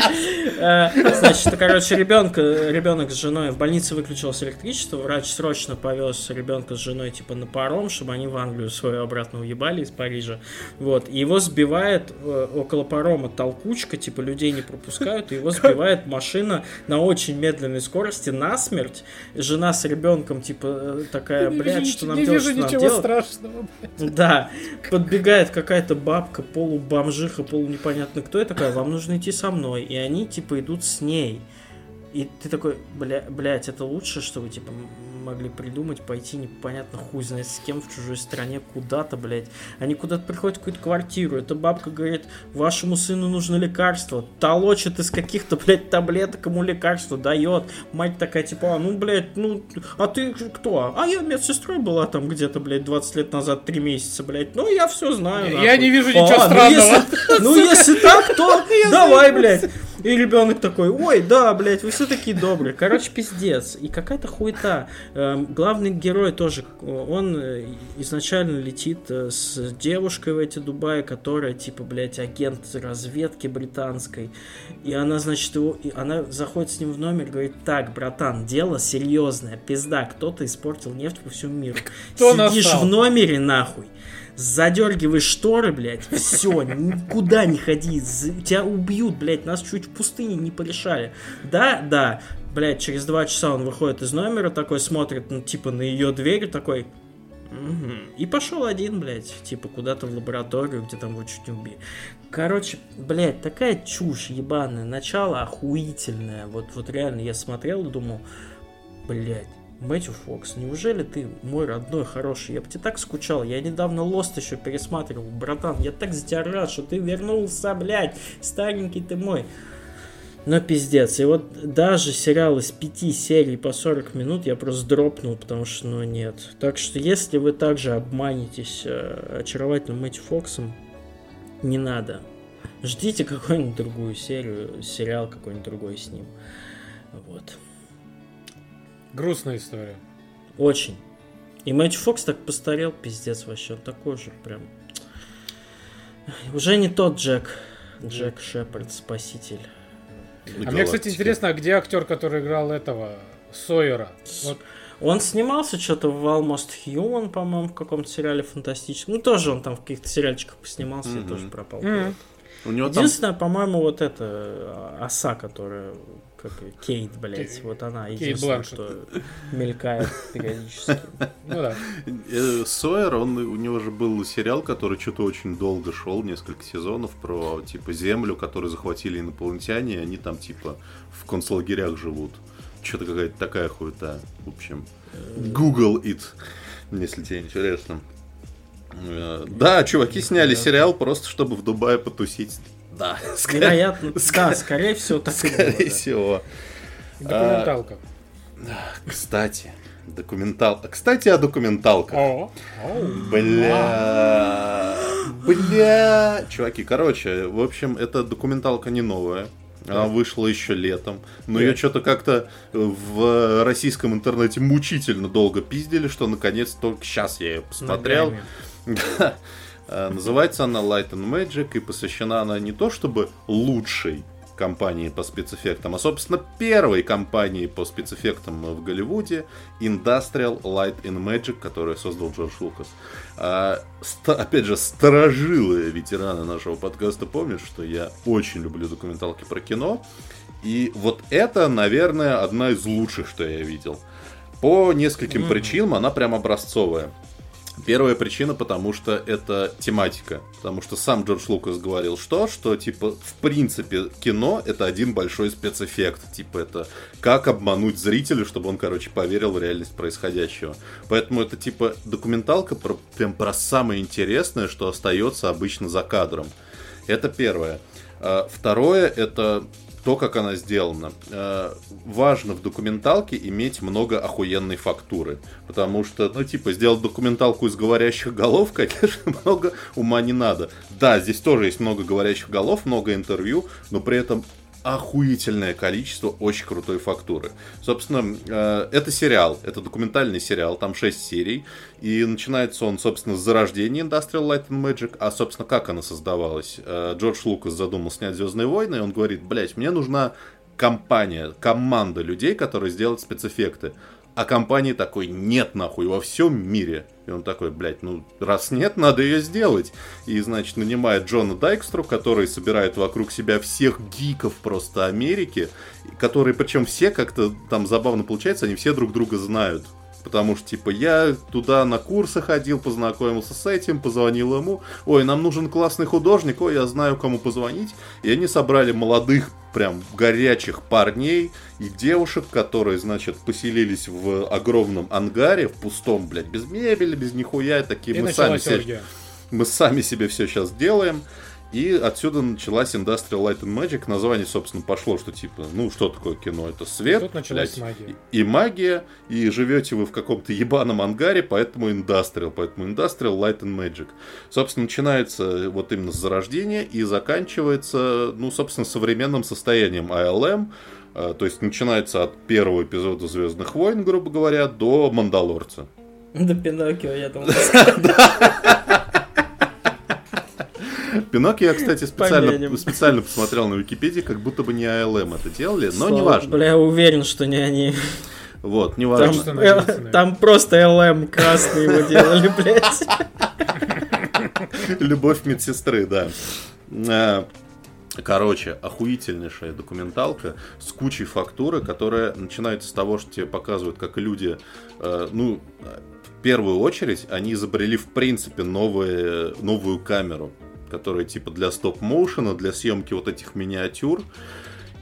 Э, Значит, короче, ребенка, ребенок с женой в больнице выключилось электричество, врач срочно повез ребенка с женой типа на паром, чтобы они в Англию свою обратно уебали из Парижа. Вот. И его сбивает э, около парома толкучка, типа людей не пропускают, и его сбивает машина на очень медленной скорости насмерть. Жена с ребенком, типа, э, такая, Не блядь, вижу что нам не делать, вижу что нам ничего страшного. Да, подбегает какая-то бабка, полубомжиха, полунепонятно кто, и такая, вам нужно идти со мной. И они, типа, идут с ней. И ты такой, бля, блядь, это лучше, что вы, типа, могли придумать, пойти непонятно хуй знает с кем в чужой стране куда-то, блядь. Они куда-то приходят в какую-то квартиру, эта бабка говорит, вашему сыну нужно лекарство, толочит из каких-то, блядь, таблеток ему лекарство, дает. Мать такая, типа, а, ну, блядь, ну, а ты кто? А я медсестрой была там где-то, блядь, 20 лет назад, 3 месяца, блядь. Ну, я все знаю. Я нахуй. не вижу «А, ничего ну, странного». если- Ну, если так, то давай, блядь. И ребенок такой, ой, да, блядь, вы все такие добрые. Короче, пиздец. И какая-то хуета. Эм, Главный герой тоже, он э, изначально летит э, с девушкой в эти Дубаи, которая, типа, блядь, агент разведки британской. И она, значит, его, и она заходит с ним в номер и говорит, так, братан, дело серьезное, пизда, кто-то испортил нефть по всему миру. Кто Сидишь нассал? в номере, нахуй, задергиваешь шторы, блядь, все, никуда не ходи, тебя убьют, блядь, нас чуть в пустыне не порешали. Да, да, блядь, через два часа он выходит из номера, такой смотрит, ну, типа, на ее дверь, такой, «Мгм». И пошел один, блядь, типа куда-то в лабораторию, где там его чуть не убили. Короче, блядь, такая чушь ебаная. Начало охуительное. Вот, вот реально я смотрел и думал, блядь, Мэтью Фокс, неужели ты мой родной хороший? Я бы тебе так скучал. Я недавно Лост еще пересматривал. Братан, я так за тебя рад, что ты вернулся, блядь. Старенький ты мой. Но пиздец. И вот даже сериал из пяти серий по 40 минут я просто дропнул, потому что, ну, нет. Так что, если вы также обманетесь э, очаровательным Мэтью Фоксом, не надо. ждите какую-нибудь другую серию, сериал какой-нибудь другой с ним. Вот. Грустная история. Очень. И Мэтч Фокс так постарел, пиздец вообще. Он такой же прям... Уже не тот Джек. Джек Шепард, спаситель. А мне, кстати, интересно, а где актер, который играл этого Сойера? Вот. Он снимался что-то в Almost Human, по-моему, в каком-то сериале фантастическом. Ну, тоже он там в каких-то сериальчиках поснимался mm-hmm. и тоже пропал. Mm-hmm. У него Единственное, там... по-моему, вот это а, оса, которая как Кейт, блядь, Кейт, вот она единственная, что мелькает периодически. Ну да. Э, Сойер, он, у него же был сериал, который что-то очень долго шел, несколько сезонов, про, типа, землю, которую захватили инопланетяне, и они там, типа, в концлагерях живут. Что-то какая-то такая хуета. В общем, Google it, если тебе интересно. Э, да, чуваки сняли сериал просто, чтобы в Дубае потусить да. Вероятно, да, скорее всего, так Скорее и было, всего. Документалка. А, кстати, документалка. Кстати, о документалках. О, Бля. Бля. Чуваки, короче, в общем, эта документалка не новая. Она вышла еще летом. Но ее что-то как-то в российском интернете мучительно долго пиздили, что наконец только сейчас я ее посмотрел. Э, называется она Light and Magic и посвящена она не то чтобы лучшей компании по спецэффектам, а, собственно, первой компании по спецэффектам в Голливуде Industrial Light and Magic, которую создал Джордж Лукас. А, опять же, старожилые ветераны нашего подкаста помнят, что я очень люблю документалки про кино. И вот это, наверное, одна из лучших, что я видел. По нескольким mm-hmm. причинам она прям образцовая. Первая причина, потому что это тематика. Потому что сам Джордж Лукас говорил, что, что, типа, в принципе, кино это один большой спецэффект. Типа, это как обмануть зрителя, чтобы он, короче, поверил в реальность происходящего. Поэтому это, типа, документалка про, прям про самое интересное, что остается обычно за кадром. Это первое. А, второе, это то, как она сделана. Э, важно в документалке иметь много охуенной фактуры. Потому что, ну, типа, сделать документалку из говорящих голов, конечно, много ума не надо. Да, здесь тоже есть много говорящих голов, много интервью, но при этом охуительное количество очень крутой фактуры. Собственно, э, это сериал, это документальный сериал, там 6 серий, и начинается он, собственно, с зарождения Industrial Light and Magic, а, собственно, как она создавалась. Э, Джордж Лукас задумал снять Звездные войны, и он говорит, блять, мне нужна компания, команда людей, которые сделают спецэффекты. А компании такой нет нахуй во всем мире. И он такой, блядь, ну раз нет, надо ее сделать. И, значит, нанимает Джона Дайкстру, который собирает вокруг себя всех гиков просто Америки, которые, причем все как-то там забавно получается, они все друг друга знают. Потому что, типа, я туда на курсы ходил, познакомился с этим, позвонил ему. Ой, нам нужен классный художник, ой, я знаю, кому позвонить. И они собрали молодых, прям горячих парней и девушек, которые, значит, поселились в огромном ангаре, в пустом, блядь, без мебели, без нихуя. Такие и мы сами, себе, мы сами себе все сейчас делаем. И отсюда началась Industrial Light and Magic. Название, собственно, пошло, что типа, ну, что такое кино? Это свет. Тут началась блядь, магия. И, и магия. И живете вы в каком-то ебаном ангаре, поэтому Industrial. Поэтому Industrial Light and Magic. Собственно, начинается вот именно с зарождения и заканчивается, ну, собственно, современным состоянием ALM. А, то есть начинается от первого эпизода Звездных войн, грубо говоря, до Мандалорца. До Пиноккио, я думаю. Пиноккио я, кстати, специально, специально посмотрел на Википедии, как будто бы не АЛМ это делали, но неважно. Бля, я уверен, что не они. Вот, неважно. Там, э, там просто ЛМ красный его делали, блядь. Любовь медсестры, да. А, короче, охуительнейшая документалка с кучей фактуры, которая начинается с того, что тебе показывают, как люди, э, ну, в первую очередь, они изобрели в принципе новые, новую камеру которые типа для стоп-моушена, для съемки вот этих миниатюр.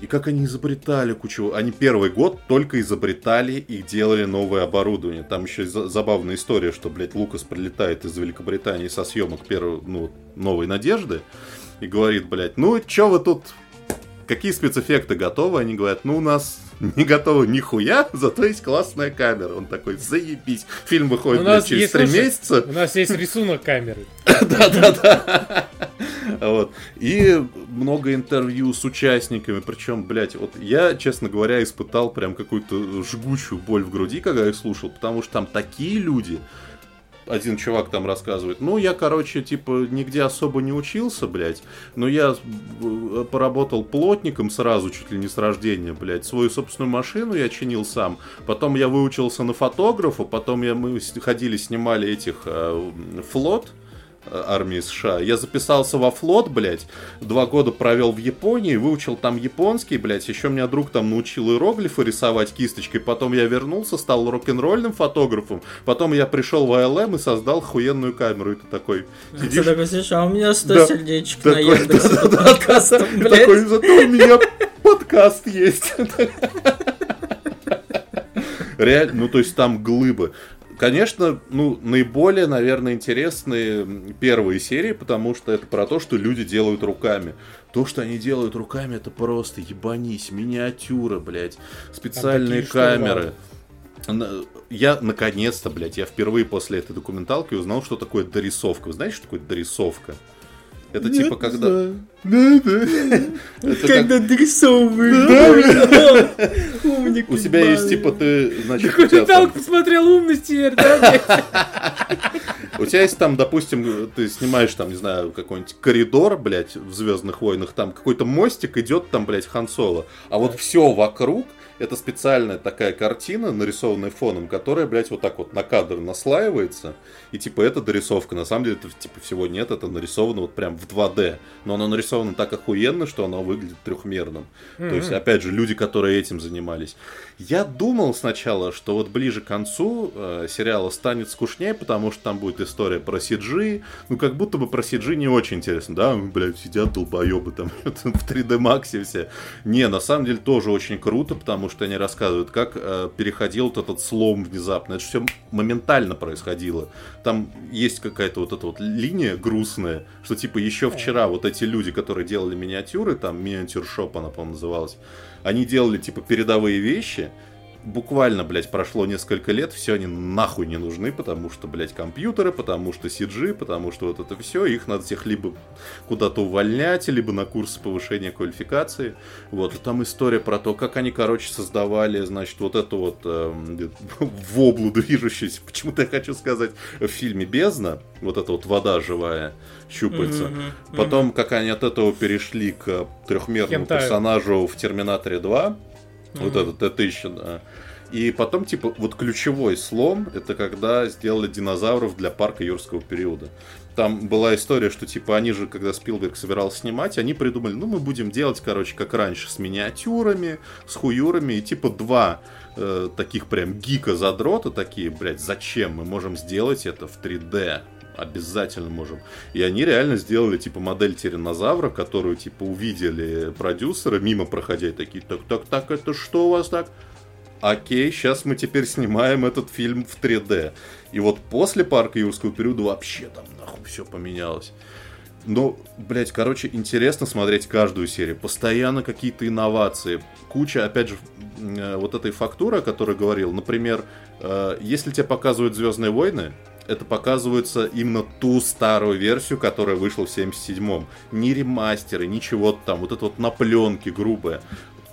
И как они изобретали кучу... Они первый год только изобретали и делали новое оборудование. Там еще забавная история, что, блядь, Лукас прилетает из Великобритании со съемок первой, ну, новой надежды и говорит, блядь, ну, чё вы тут... Какие спецэффекты готовы? Они говорят, ну, у нас не готовы нихуя, зато есть классная камера. Он такой, заебись. Фильм выходит блядь, через три месяца. У нас есть рисунок камеры. Да-да-да. Вот. И много интервью с участниками, причем, блядь, вот я, честно говоря, испытал прям какую-то жгучую боль в груди, когда их слушал, потому что там такие люди, один чувак там рассказывает, ну, я, короче, типа, нигде особо не учился, блядь, но я э, поработал плотником сразу, чуть ли не с рождения, блядь, свою собственную машину я чинил сам, потом я выучился на фотографа, потом я, мы ходили, снимали этих э, флот, армии США. Я записался во флот, блядь, два года провел в Японии, выучил там японский, блядь, еще меня друг там научил иероглифы рисовать кисточкой, потом я вернулся, стал рок-н-ролльным фотографом, потом я пришел в АЛМ и создал хуенную камеру, и ты такой сидишь... Ты такой, а у меня 100 да, сердечек такой, на Яндексе да, да, подкастом, блядь. Такой, зато у меня подкаст есть. Реально, ну то есть там глыбы. Конечно, ну, наиболее, наверное, интересные первые серии, потому что это про то, что люди делают руками. То, что они делают руками, это просто ебанись, миниатюры, блядь, специальные камеры. Я, наконец-то, блядь, я впервые после этой документалки узнал, что такое дорисовка. Вы знаете, что такое дорисовка? Это типа когда... Да, да. Когда дорисовываешь. У тебя есть типа ты, значит, Документалку посмотрел умный теперь, да? У тебя есть там, допустим, ты снимаешь там, не знаю, какой-нибудь коридор, блядь, в Звездных войнах, там какой-то мостик идет там, блядь, Хан Соло, а вот все вокруг это специальная такая картина, нарисованная фоном, которая, блядь, вот так вот на кадр наслаивается. И типа это дорисовка. На самом деле это типа всего нет, это нарисовано вот прям в 2D. Но оно нарисовано так охуенно, что оно выглядит трехмерным. Mm-hmm. То есть, опять же, люди, которые этим занимались. Я думал сначала, что вот ближе к концу э, сериала станет скучнее, потому что там будет история про CG. Ну, как будто бы про CG не очень интересно. Да, блядь, сидят долбоебы там в 3D Max все. Не, на самом деле тоже очень круто, потому что они рассказывают, как э, переходил вот этот слом внезапно. Это все моментально происходило. Там есть какая-то вот эта вот линия грустная, что типа еще вчера вот эти люди, которые делали миниатюры, там миниатюр шоп она, по-моему, называлась, они делали типа передовые вещи, буквально, блядь, прошло несколько лет, все они нахуй не нужны, потому что, блядь, компьютеры, потому что CG, потому что вот это все, их надо всех либо куда-то увольнять, либо на курсы повышения квалификации. Вот, и там история про то, как они, короче, создавали, значит, вот эту вот э, воблу движущуюся, почему-то я хочу сказать, в фильме «Бездна», вот эта вот вода живая, щупальца. Mm-hmm, Потом, как они от этого перешли к трехмерному персонажу в Терминаторе 2, Mm-hmm. Вот этот Т-1000, да. И потом, типа, вот ключевой слом, это когда сделали динозавров для парка юрского периода. Там была история, что, типа, они же, когда Спилберг собирался снимать, они придумали, ну, мы будем делать, короче, как раньше, с миниатюрами, с хуюрами, и, типа, два э, таких прям гика-задрота такие, блядь, зачем мы можем сделать это в 3D? обязательно можем. И они реально сделали, типа, модель тиранозавра, которую, типа, увидели продюсеры, мимо проходя, такие, так, так, так, это что у вас так? Окей, сейчас мы теперь снимаем этот фильм в 3D. И вот после парка юрского периода вообще там нахуй все поменялось. Но, блядь, короче, интересно смотреть каждую серию. Постоянно какие-то инновации. Куча, опять же, э, вот этой фактуры, о которой говорил. Например, э, если тебе показывают Звездные войны, это показывается именно ту старую версию, которая вышла в 77-м. Ни ремастеры, ничего там, вот это вот на пленке грубое.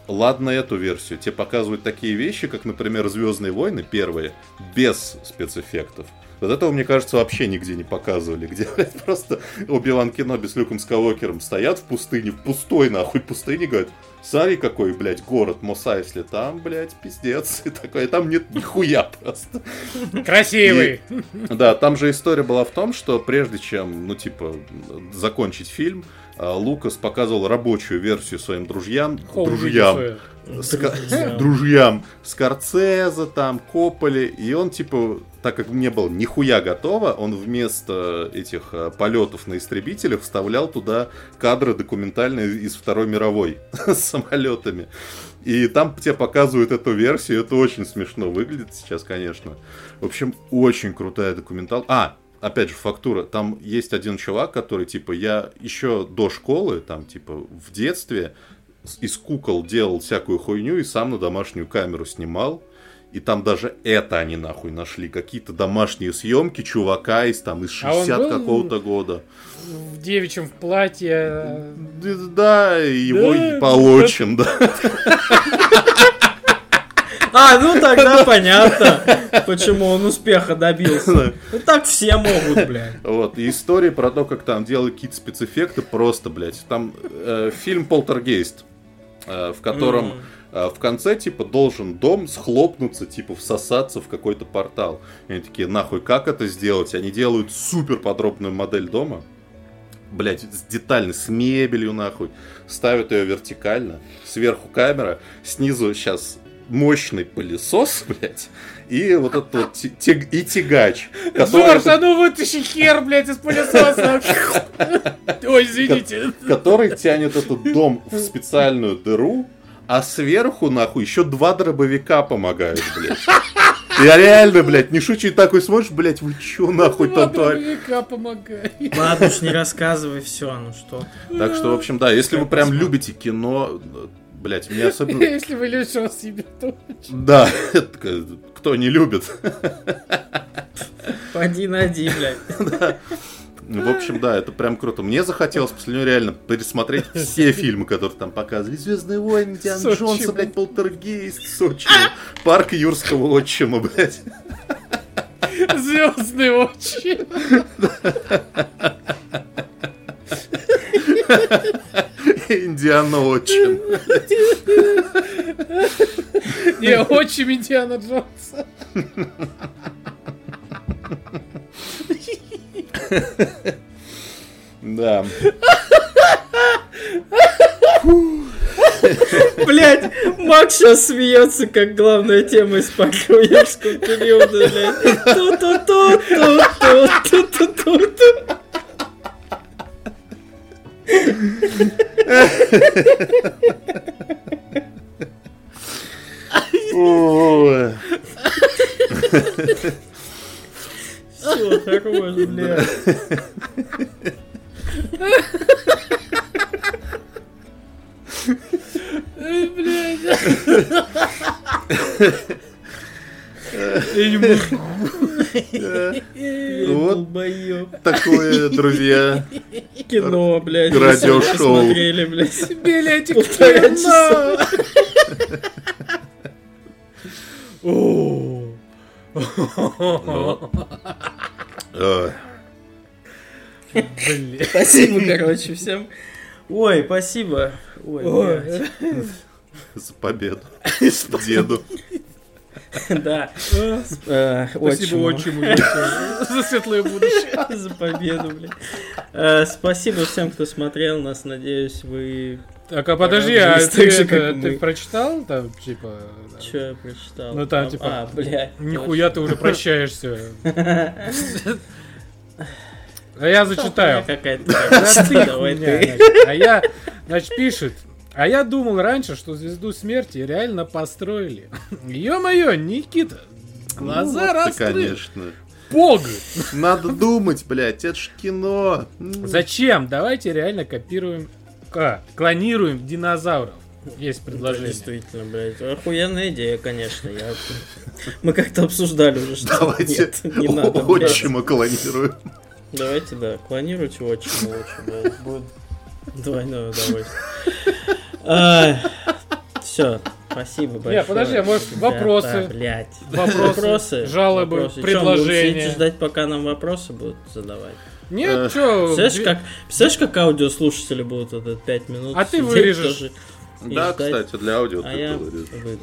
Ладно эту версию, тебе показывают такие вещи, как, например, Звездные войны первые, без спецэффектов. Вот этого, мне кажется, вообще нигде не показывали. Где, блядь, просто Оби-Ван Кеноби с Люком Скалокером стоят в пустыне, в пустой, нахуй, пустыне, говорят, смотри, какой, блядь, город Мосайсли, там, блядь, пиздец. И такой, там нет нихуя просто. Красивый. И, да, там же история была в том, что прежде чем, ну, типа, закончить фильм, Лукас показывал рабочую версию своим друзьям. Хоу, друзьям. Ска- друзьям. Скорцеза там, Кополи. И он, типа, так как не было нихуя готово, он вместо этих а, полетов на истребителях вставлял туда кадры документальные из Второй мировой с самолетами. И там тебе показывают эту версию, это очень смешно выглядит сейчас, конечно. В общем, очень крутая документал. А, опять же, фактура. Там есть один чувак, который, типа, я еще до школы, там, типа, в детстве из кукол делал всякую хуйню и сам на домашнюю камеру снимал. И там даже это они нахуй нашли. Какие-то домашние съемки чувака из там из А он 60 был какого-то года. В девичьем в платье. Да, его Да, получим, да. А, ну тогда понятно, почему он успеха добился. Ну так все могут, блядь. Вот, и истории про то, как там делали какие-то спецэффекты, просто, блядь. Там э, фильм «Полтергейст», э, в котором э, в конце, типа, должен дом схлопнуться, типа, всосаться в какой-то портал. И они такие, нахуй, как это сделать? Они делают супер подробную модель дома. Блять, с детально, с мебелью, нахуй. Ставят ее вертикально. Сверху камера, снизу сейчас мощный пылесос, блядь, и вот этот вот тяг- и тягач. который Жорж, а ну вытащи хер, блядь, из пылесоса. Ой, извините. который тянет этот дом в специальную дыру, а сверху, нахуй, еще два дробовика помогают, блядь. Я реально, блядь, не шучу, и такой смотришь, блядь, вы чё нахуй Два там помогай. Ладно уж, не рассказывай все, ну что. Так что, в общем, да, если вы прям любите кино, блядь, мне особенно... Если вы любите вас себе, то... Да, кто не любит. Поди найди, блядь. Ну, В общем, да, это прям круто. Мне захотелось после него реально пересмотреть все фильмы, которые там показывали. Звездные войны, Сочи. Джонса, блядь, Полтергейст, Сочи, Парк Юрского отчима, блядь. Звездные очи. Индиана отчим. Не, отчим Индиана Джонса. Да. Блять, Макс сейчас смеется, как главная тема из парковерского периода, блядь. Ту-ту-ту-ту-ту-ту-ту-ту. Ой. Все, хорош, блядь. Эй, блядь. Вот. Такое, друзья. Кино, блядь. Радиошоу. посмотрели, блядь. Билетик Полтора часа. кино. Ну. Спасибо, короче, всем. Ой, спасибо. Ой. За победу. Деду. Да. Э, Спасибо отчиму. за светлое будущее. За победу, блядь. Э, Спасибо всем, кто смотрел нас. Надеюсь, вы... Так, а подожди, а ты, же, это, ты прочитал там, типа... да? Че я прочитал? Ну, там, типа, А, блядь. Нихуя ты уже прощаешься. А я зачитаю. Какая-то. А я, значит, пишет. А я думал раньше, что звезду смерти реально построили. Ё-моё, Никита, глаза Ну, вот раскрыли. конечно. Бог! Надо думать, блядь, это ж кино. Зачем? Давайте реально копируем, а, клонируем динозавров. Есть предложение. Действительно, блядь. Охуенная идея, конечно. Я... Мы как-то обсуждали уже, что Давайте нет, не надо. блядь. отчима клонируем. Давайте, да, клонируйте отчима лучше, да, будет двойное удовольствие. Все, спасибо большое. подожди, а может, вопросы? Вопросы, жалобы, предложения. будете ждать, пока нам вопросы будут задавать? Нет, Э, чё, Представляешь, как, представляешь, как аудиослушатели будут это 5 минут А ты вырежешь. Да, ждать? кстати, для аудио А ты вырежешь. вырежу.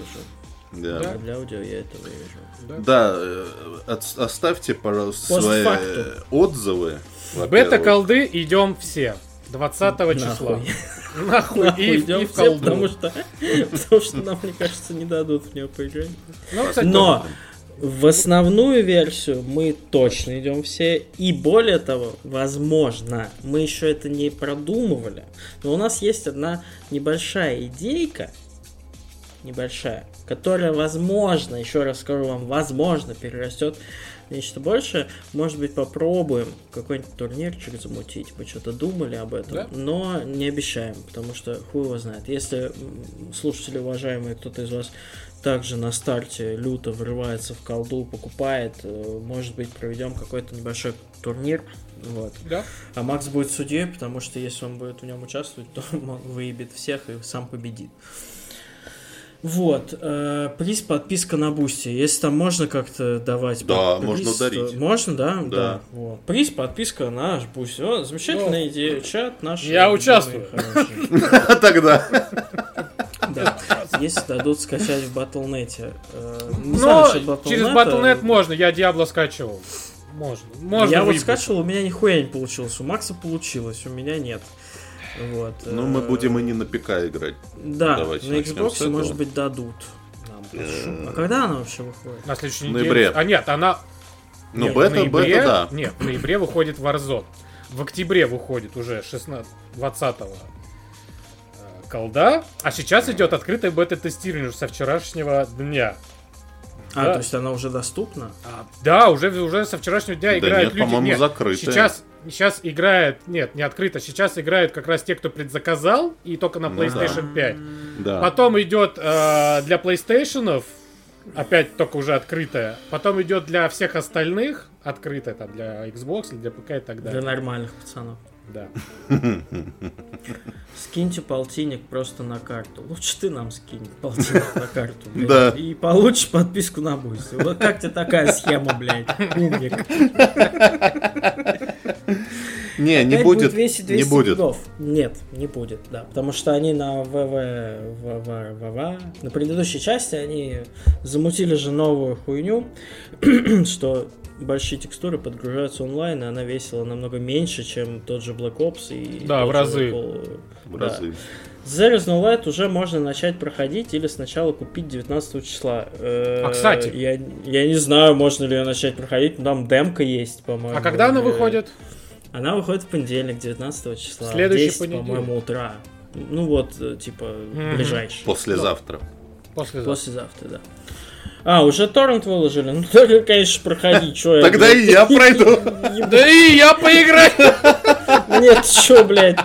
Да. Да. Для аудио я это вырежу. Да, э, от- оставьте, пожалуйста, свои э, отзывы. Бета-колды идем все. 20 числа. Нахуй. И, идем и в все, колду. потому что, потому что нам, мне кажется, не дадут в нее поиграть. Ну, кстати, Но в основную версию мы точно идем все. И более того, возможно, мы еще это не продумывали, но у нас есть одна небольшая идейка, небольшая, которая, возможно, еще раз скажу вам, возможно, перерастет нечто большее. Может быть, попробуем какой-нибудь турнирчик замутить. Мы что-то думали об этом, Да. но не обещаем, потому что хуй его знает. Если слушатели уважаемые, кто-то из вас также на старте люто врывается в колду, покупает, э, может быть, проведем какой-то небольшой турнир. Вот. Да. А Макс будет судьей, потому что если он будет в нем участвовать, то он выебет всех и сам победит. Вот, э, приз подписка на Boosty. Если там можно как-то давать Да, приз, можно то- дарить. Можно, да? Да. Вот. Приз подписка на наш Boosty. О, замечательная идея. Чат наш. Я участвую. А тогда. Да. Если дадут скачать в Battle.net е. Э, Но через а- Battle.net можно, я Diablo скачивал. Можно. Можно Я вот скачивал, у меня нихуя не получилось. У Макса получилось, у меня нет. Вот. Ну, мы э, будем и не на ПК играть. Да, Давайте на Xbox, может быть, дадут. нам шум. А когда она вообще выходит? На следующей неделе. ноябре. А нет, она... Ну, нет, бета, ноябре- бета, да. Нет, в ноябре выходит Warzone. В октябре выходит уже 16... 20 э, колда. А сейчас идет открытое бета-тестирование со вчерашнего дня. А, Да. то есть она уже доступна? А, да, уже, уже со вчерашнего дня Да играют нет, люди. по-моему, Нет, закрытое. Сейчас, сейчас играет, нет, не открыто, сейчас играют как раз те, кто предзаказал, и только на Ну да. PlayStation 5. Да. Потом идет э, для PlayStation, опять только уже открытая. Потом идет для всех остальных открытая, там, для Xbox, или для ПК и так Для далее. нормальных пацанов. Да. Скиньте полтинник просто на карту. Лучше ты нам скинь полтинник на карту, блядь. Да. И получишь подписку на Boosty. Вот как тебе такая схема, блядь? Умник. Не, не Опять будет. весить Не 200 будет. гигов. Нет, не будет, да. Потому что они на ВВ, ВВ, ВВ, на предыдущей части они замутили же новую хуйню, что большие текстуры подгружаются онлайн, и она весила намного меньше, чем тот же Black Ops и Да, в разы. Call- В да. разы. Is no light уже можно начать проходить или сначала купить 19 числа. Э, А, кстати. Я, я не знаю, можно ли ее начать проходить, но там демка есть, по-моему. А когда она Э, выходит? Она выходит в понедельник, 19 числа. Следующий 10, понедельник. по-моему, утра. Ну вот, э, типа, Мгм. ближайший. Послезавтра. Послезавтра. Послезавтра, да. А, уже торрент выложили? Ну, только, конечно, проходи, чё я, Тогда и я пройду. Да и я поиграю! Нет, чё, блядь?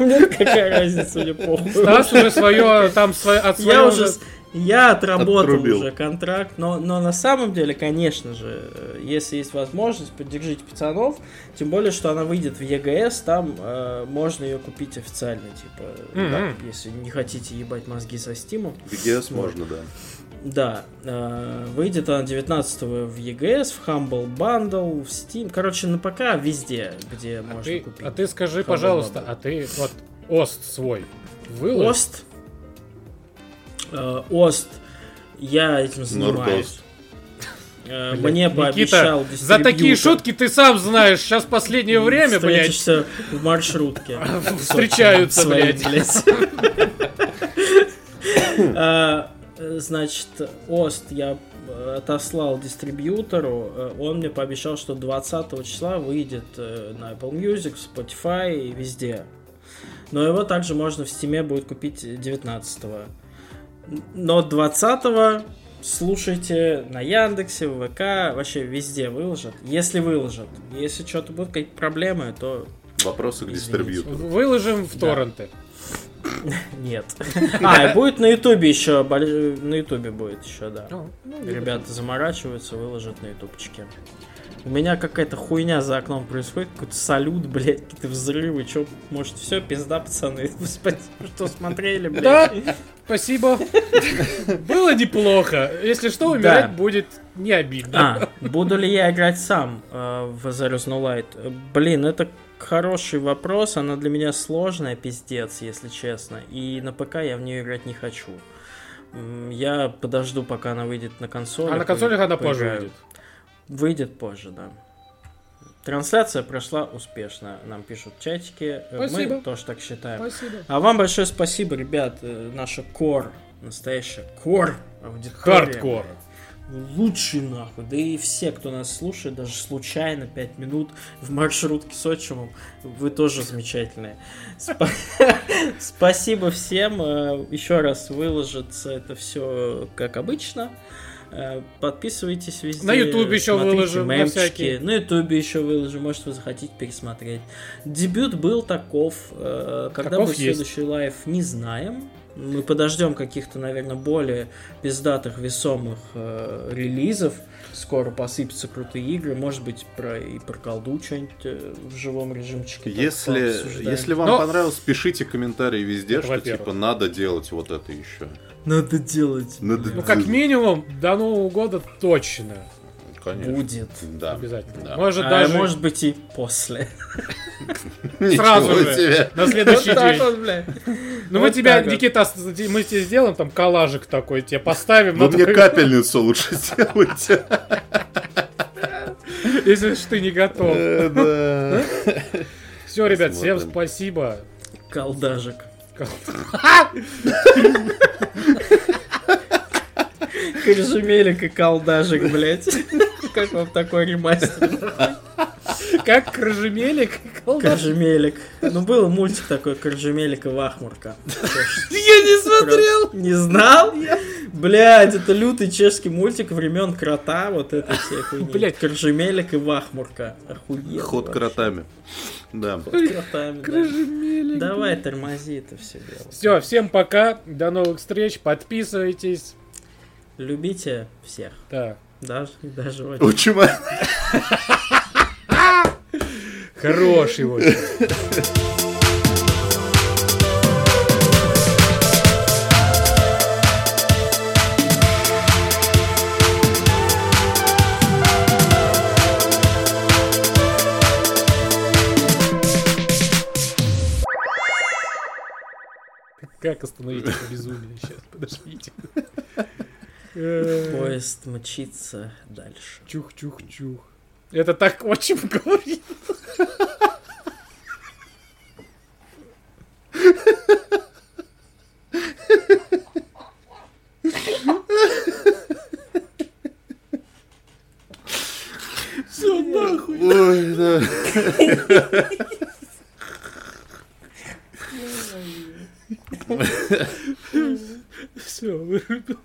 Мне какая разница, мне похуй. Стас уже свое, там, свое, от Я своего уже... с- Я отработал Отрубил. уже контракт, но, но на самом деле, конечно же, э, если есть возможность, поддержите пацанов, тем более, что она выйдет в ЕГС, там э, можно ее купить официально, типа, Мгм. да, если не хотите ебать мозги со стимом. В EGS можно, да. Да, э, выйдет она 19 в ЕГС, в Humble Bundle, в Steam, короче, на ПК везде, где А можно ты, купить. а ты скажи, Humble пожалуйста, Bundle. а ты вот ОСТ свой выложил? Ост. Э, Ост. Я этим занимаюсь. Э, Блядь, Мне Никита, пообещал За такие шутки ты сам знаешь, сейчас последнее время, блядь, в маршрутке. встречаются, блядь. Э, Значит, Ост я э, отослал дистрибьютору. Э, Он мне пообещал, что 20 числа выйдет на Apple Music, в Spotify и везде. Но его также можно в Steam будет купить 19 Но 20 слушайте на Яндексе, в ВК, вообще везде выложат. Если выложат. Если что-то будут какие-то проблемы, то Вопросы к Извините. дистрибьютору. Выложим в Да. Нет. А, и будет на Ютубе еще, на Ютубе будет еще, да. Ну, Ребята заморачиваются, выложат на ютубчике. У меня какая-то хуйня за окном происходит, какой-то салют, блядь, какие-то взрывы, чё, может, все, пизда, пацаны, спасибо, что смотрели, блядь. Да, спасибо. Было неплохо. Если что, умирать будет не обидно. А, буду ли я играть сам э, в Is No Light? Э, Блин, это хороший вопрос, она для меня сложная, пиздец, если честно, и на ПК я в нее играть не хочу. Я подожду, пока она выйдет на консоли. А на консолях она позже выйдет. Выйдет позже, да. Трансляция прошла успешно, нам пишут в чатике. Э, Спасибо. Мы тоже так считаем. Спасибо. А вам большое спасибо, ребят. э, Наша кор, настоящая core аудитория. Хардкор. Лучший нахуй. Да и все, кто нас слушает, даже случайно 5 минут в маршрутке с отчимом, вы тоже замечательные. Спа- Спасибо всем. Э, Еще раз выложится это все как обычно. Э, Подписывайтесь везде. На Ютубе еще выложим, на мемчики. всякие. На Ютубе еще выложим, может вы захотите пересмотреть. Дебют был таков. э, Когда Таков будет следующий live, не знаем. Мы подождем каких-то, наверное, более пиздатых, весомых э, релизов. Скоро посыпятся крутые игры. Может быть, про и про колду что-нибудь э, в живом режимчике. Если, если вам Но- понравилось, пишите комментарии везде, Это что типа надо делать вот это еще. Надо делать. Надо Ну, как минимум, до Нового года точно. Конечно. Будет. Да. Обязательно. Да. Может, А даже может быть и после. сразу же, на следующий день. Ну, мы тебя. Никита, мы тебе сделаем там коллажик такой, тебе поставим. На мне капельницу лучше сделайте. Если ж ты не готов. Э, да. Все, ребят, всем спасибо. Колдажик. Коржемелик и колдажик, блядь. Как вам такой ремастер? Как крыжемелик. Коржемелик. Ну, был мультик такой, Коржемелик и Вахмурка. Я не смотрел. Не знал? Блядь, это лютый чешский мультик времен крота, вот это все хуйни. Блядь. Коржемелик и Вахмурка. Охуенно. Ход кротами. Да. Ход кротами. Крыжемелик. Давай, тормози это все дело. Все, всем пока. До новых встреч. Подписывайтесь. Любите всех. Так. Даже, даже вот. Очень Хороший очень. Как остановить это безумие сейчас? Подождите. Э, Поезд мчится дальше. Чух-чух-чух. Это так очень говорит. Все нахуй. Ой, да. Все, вырубил.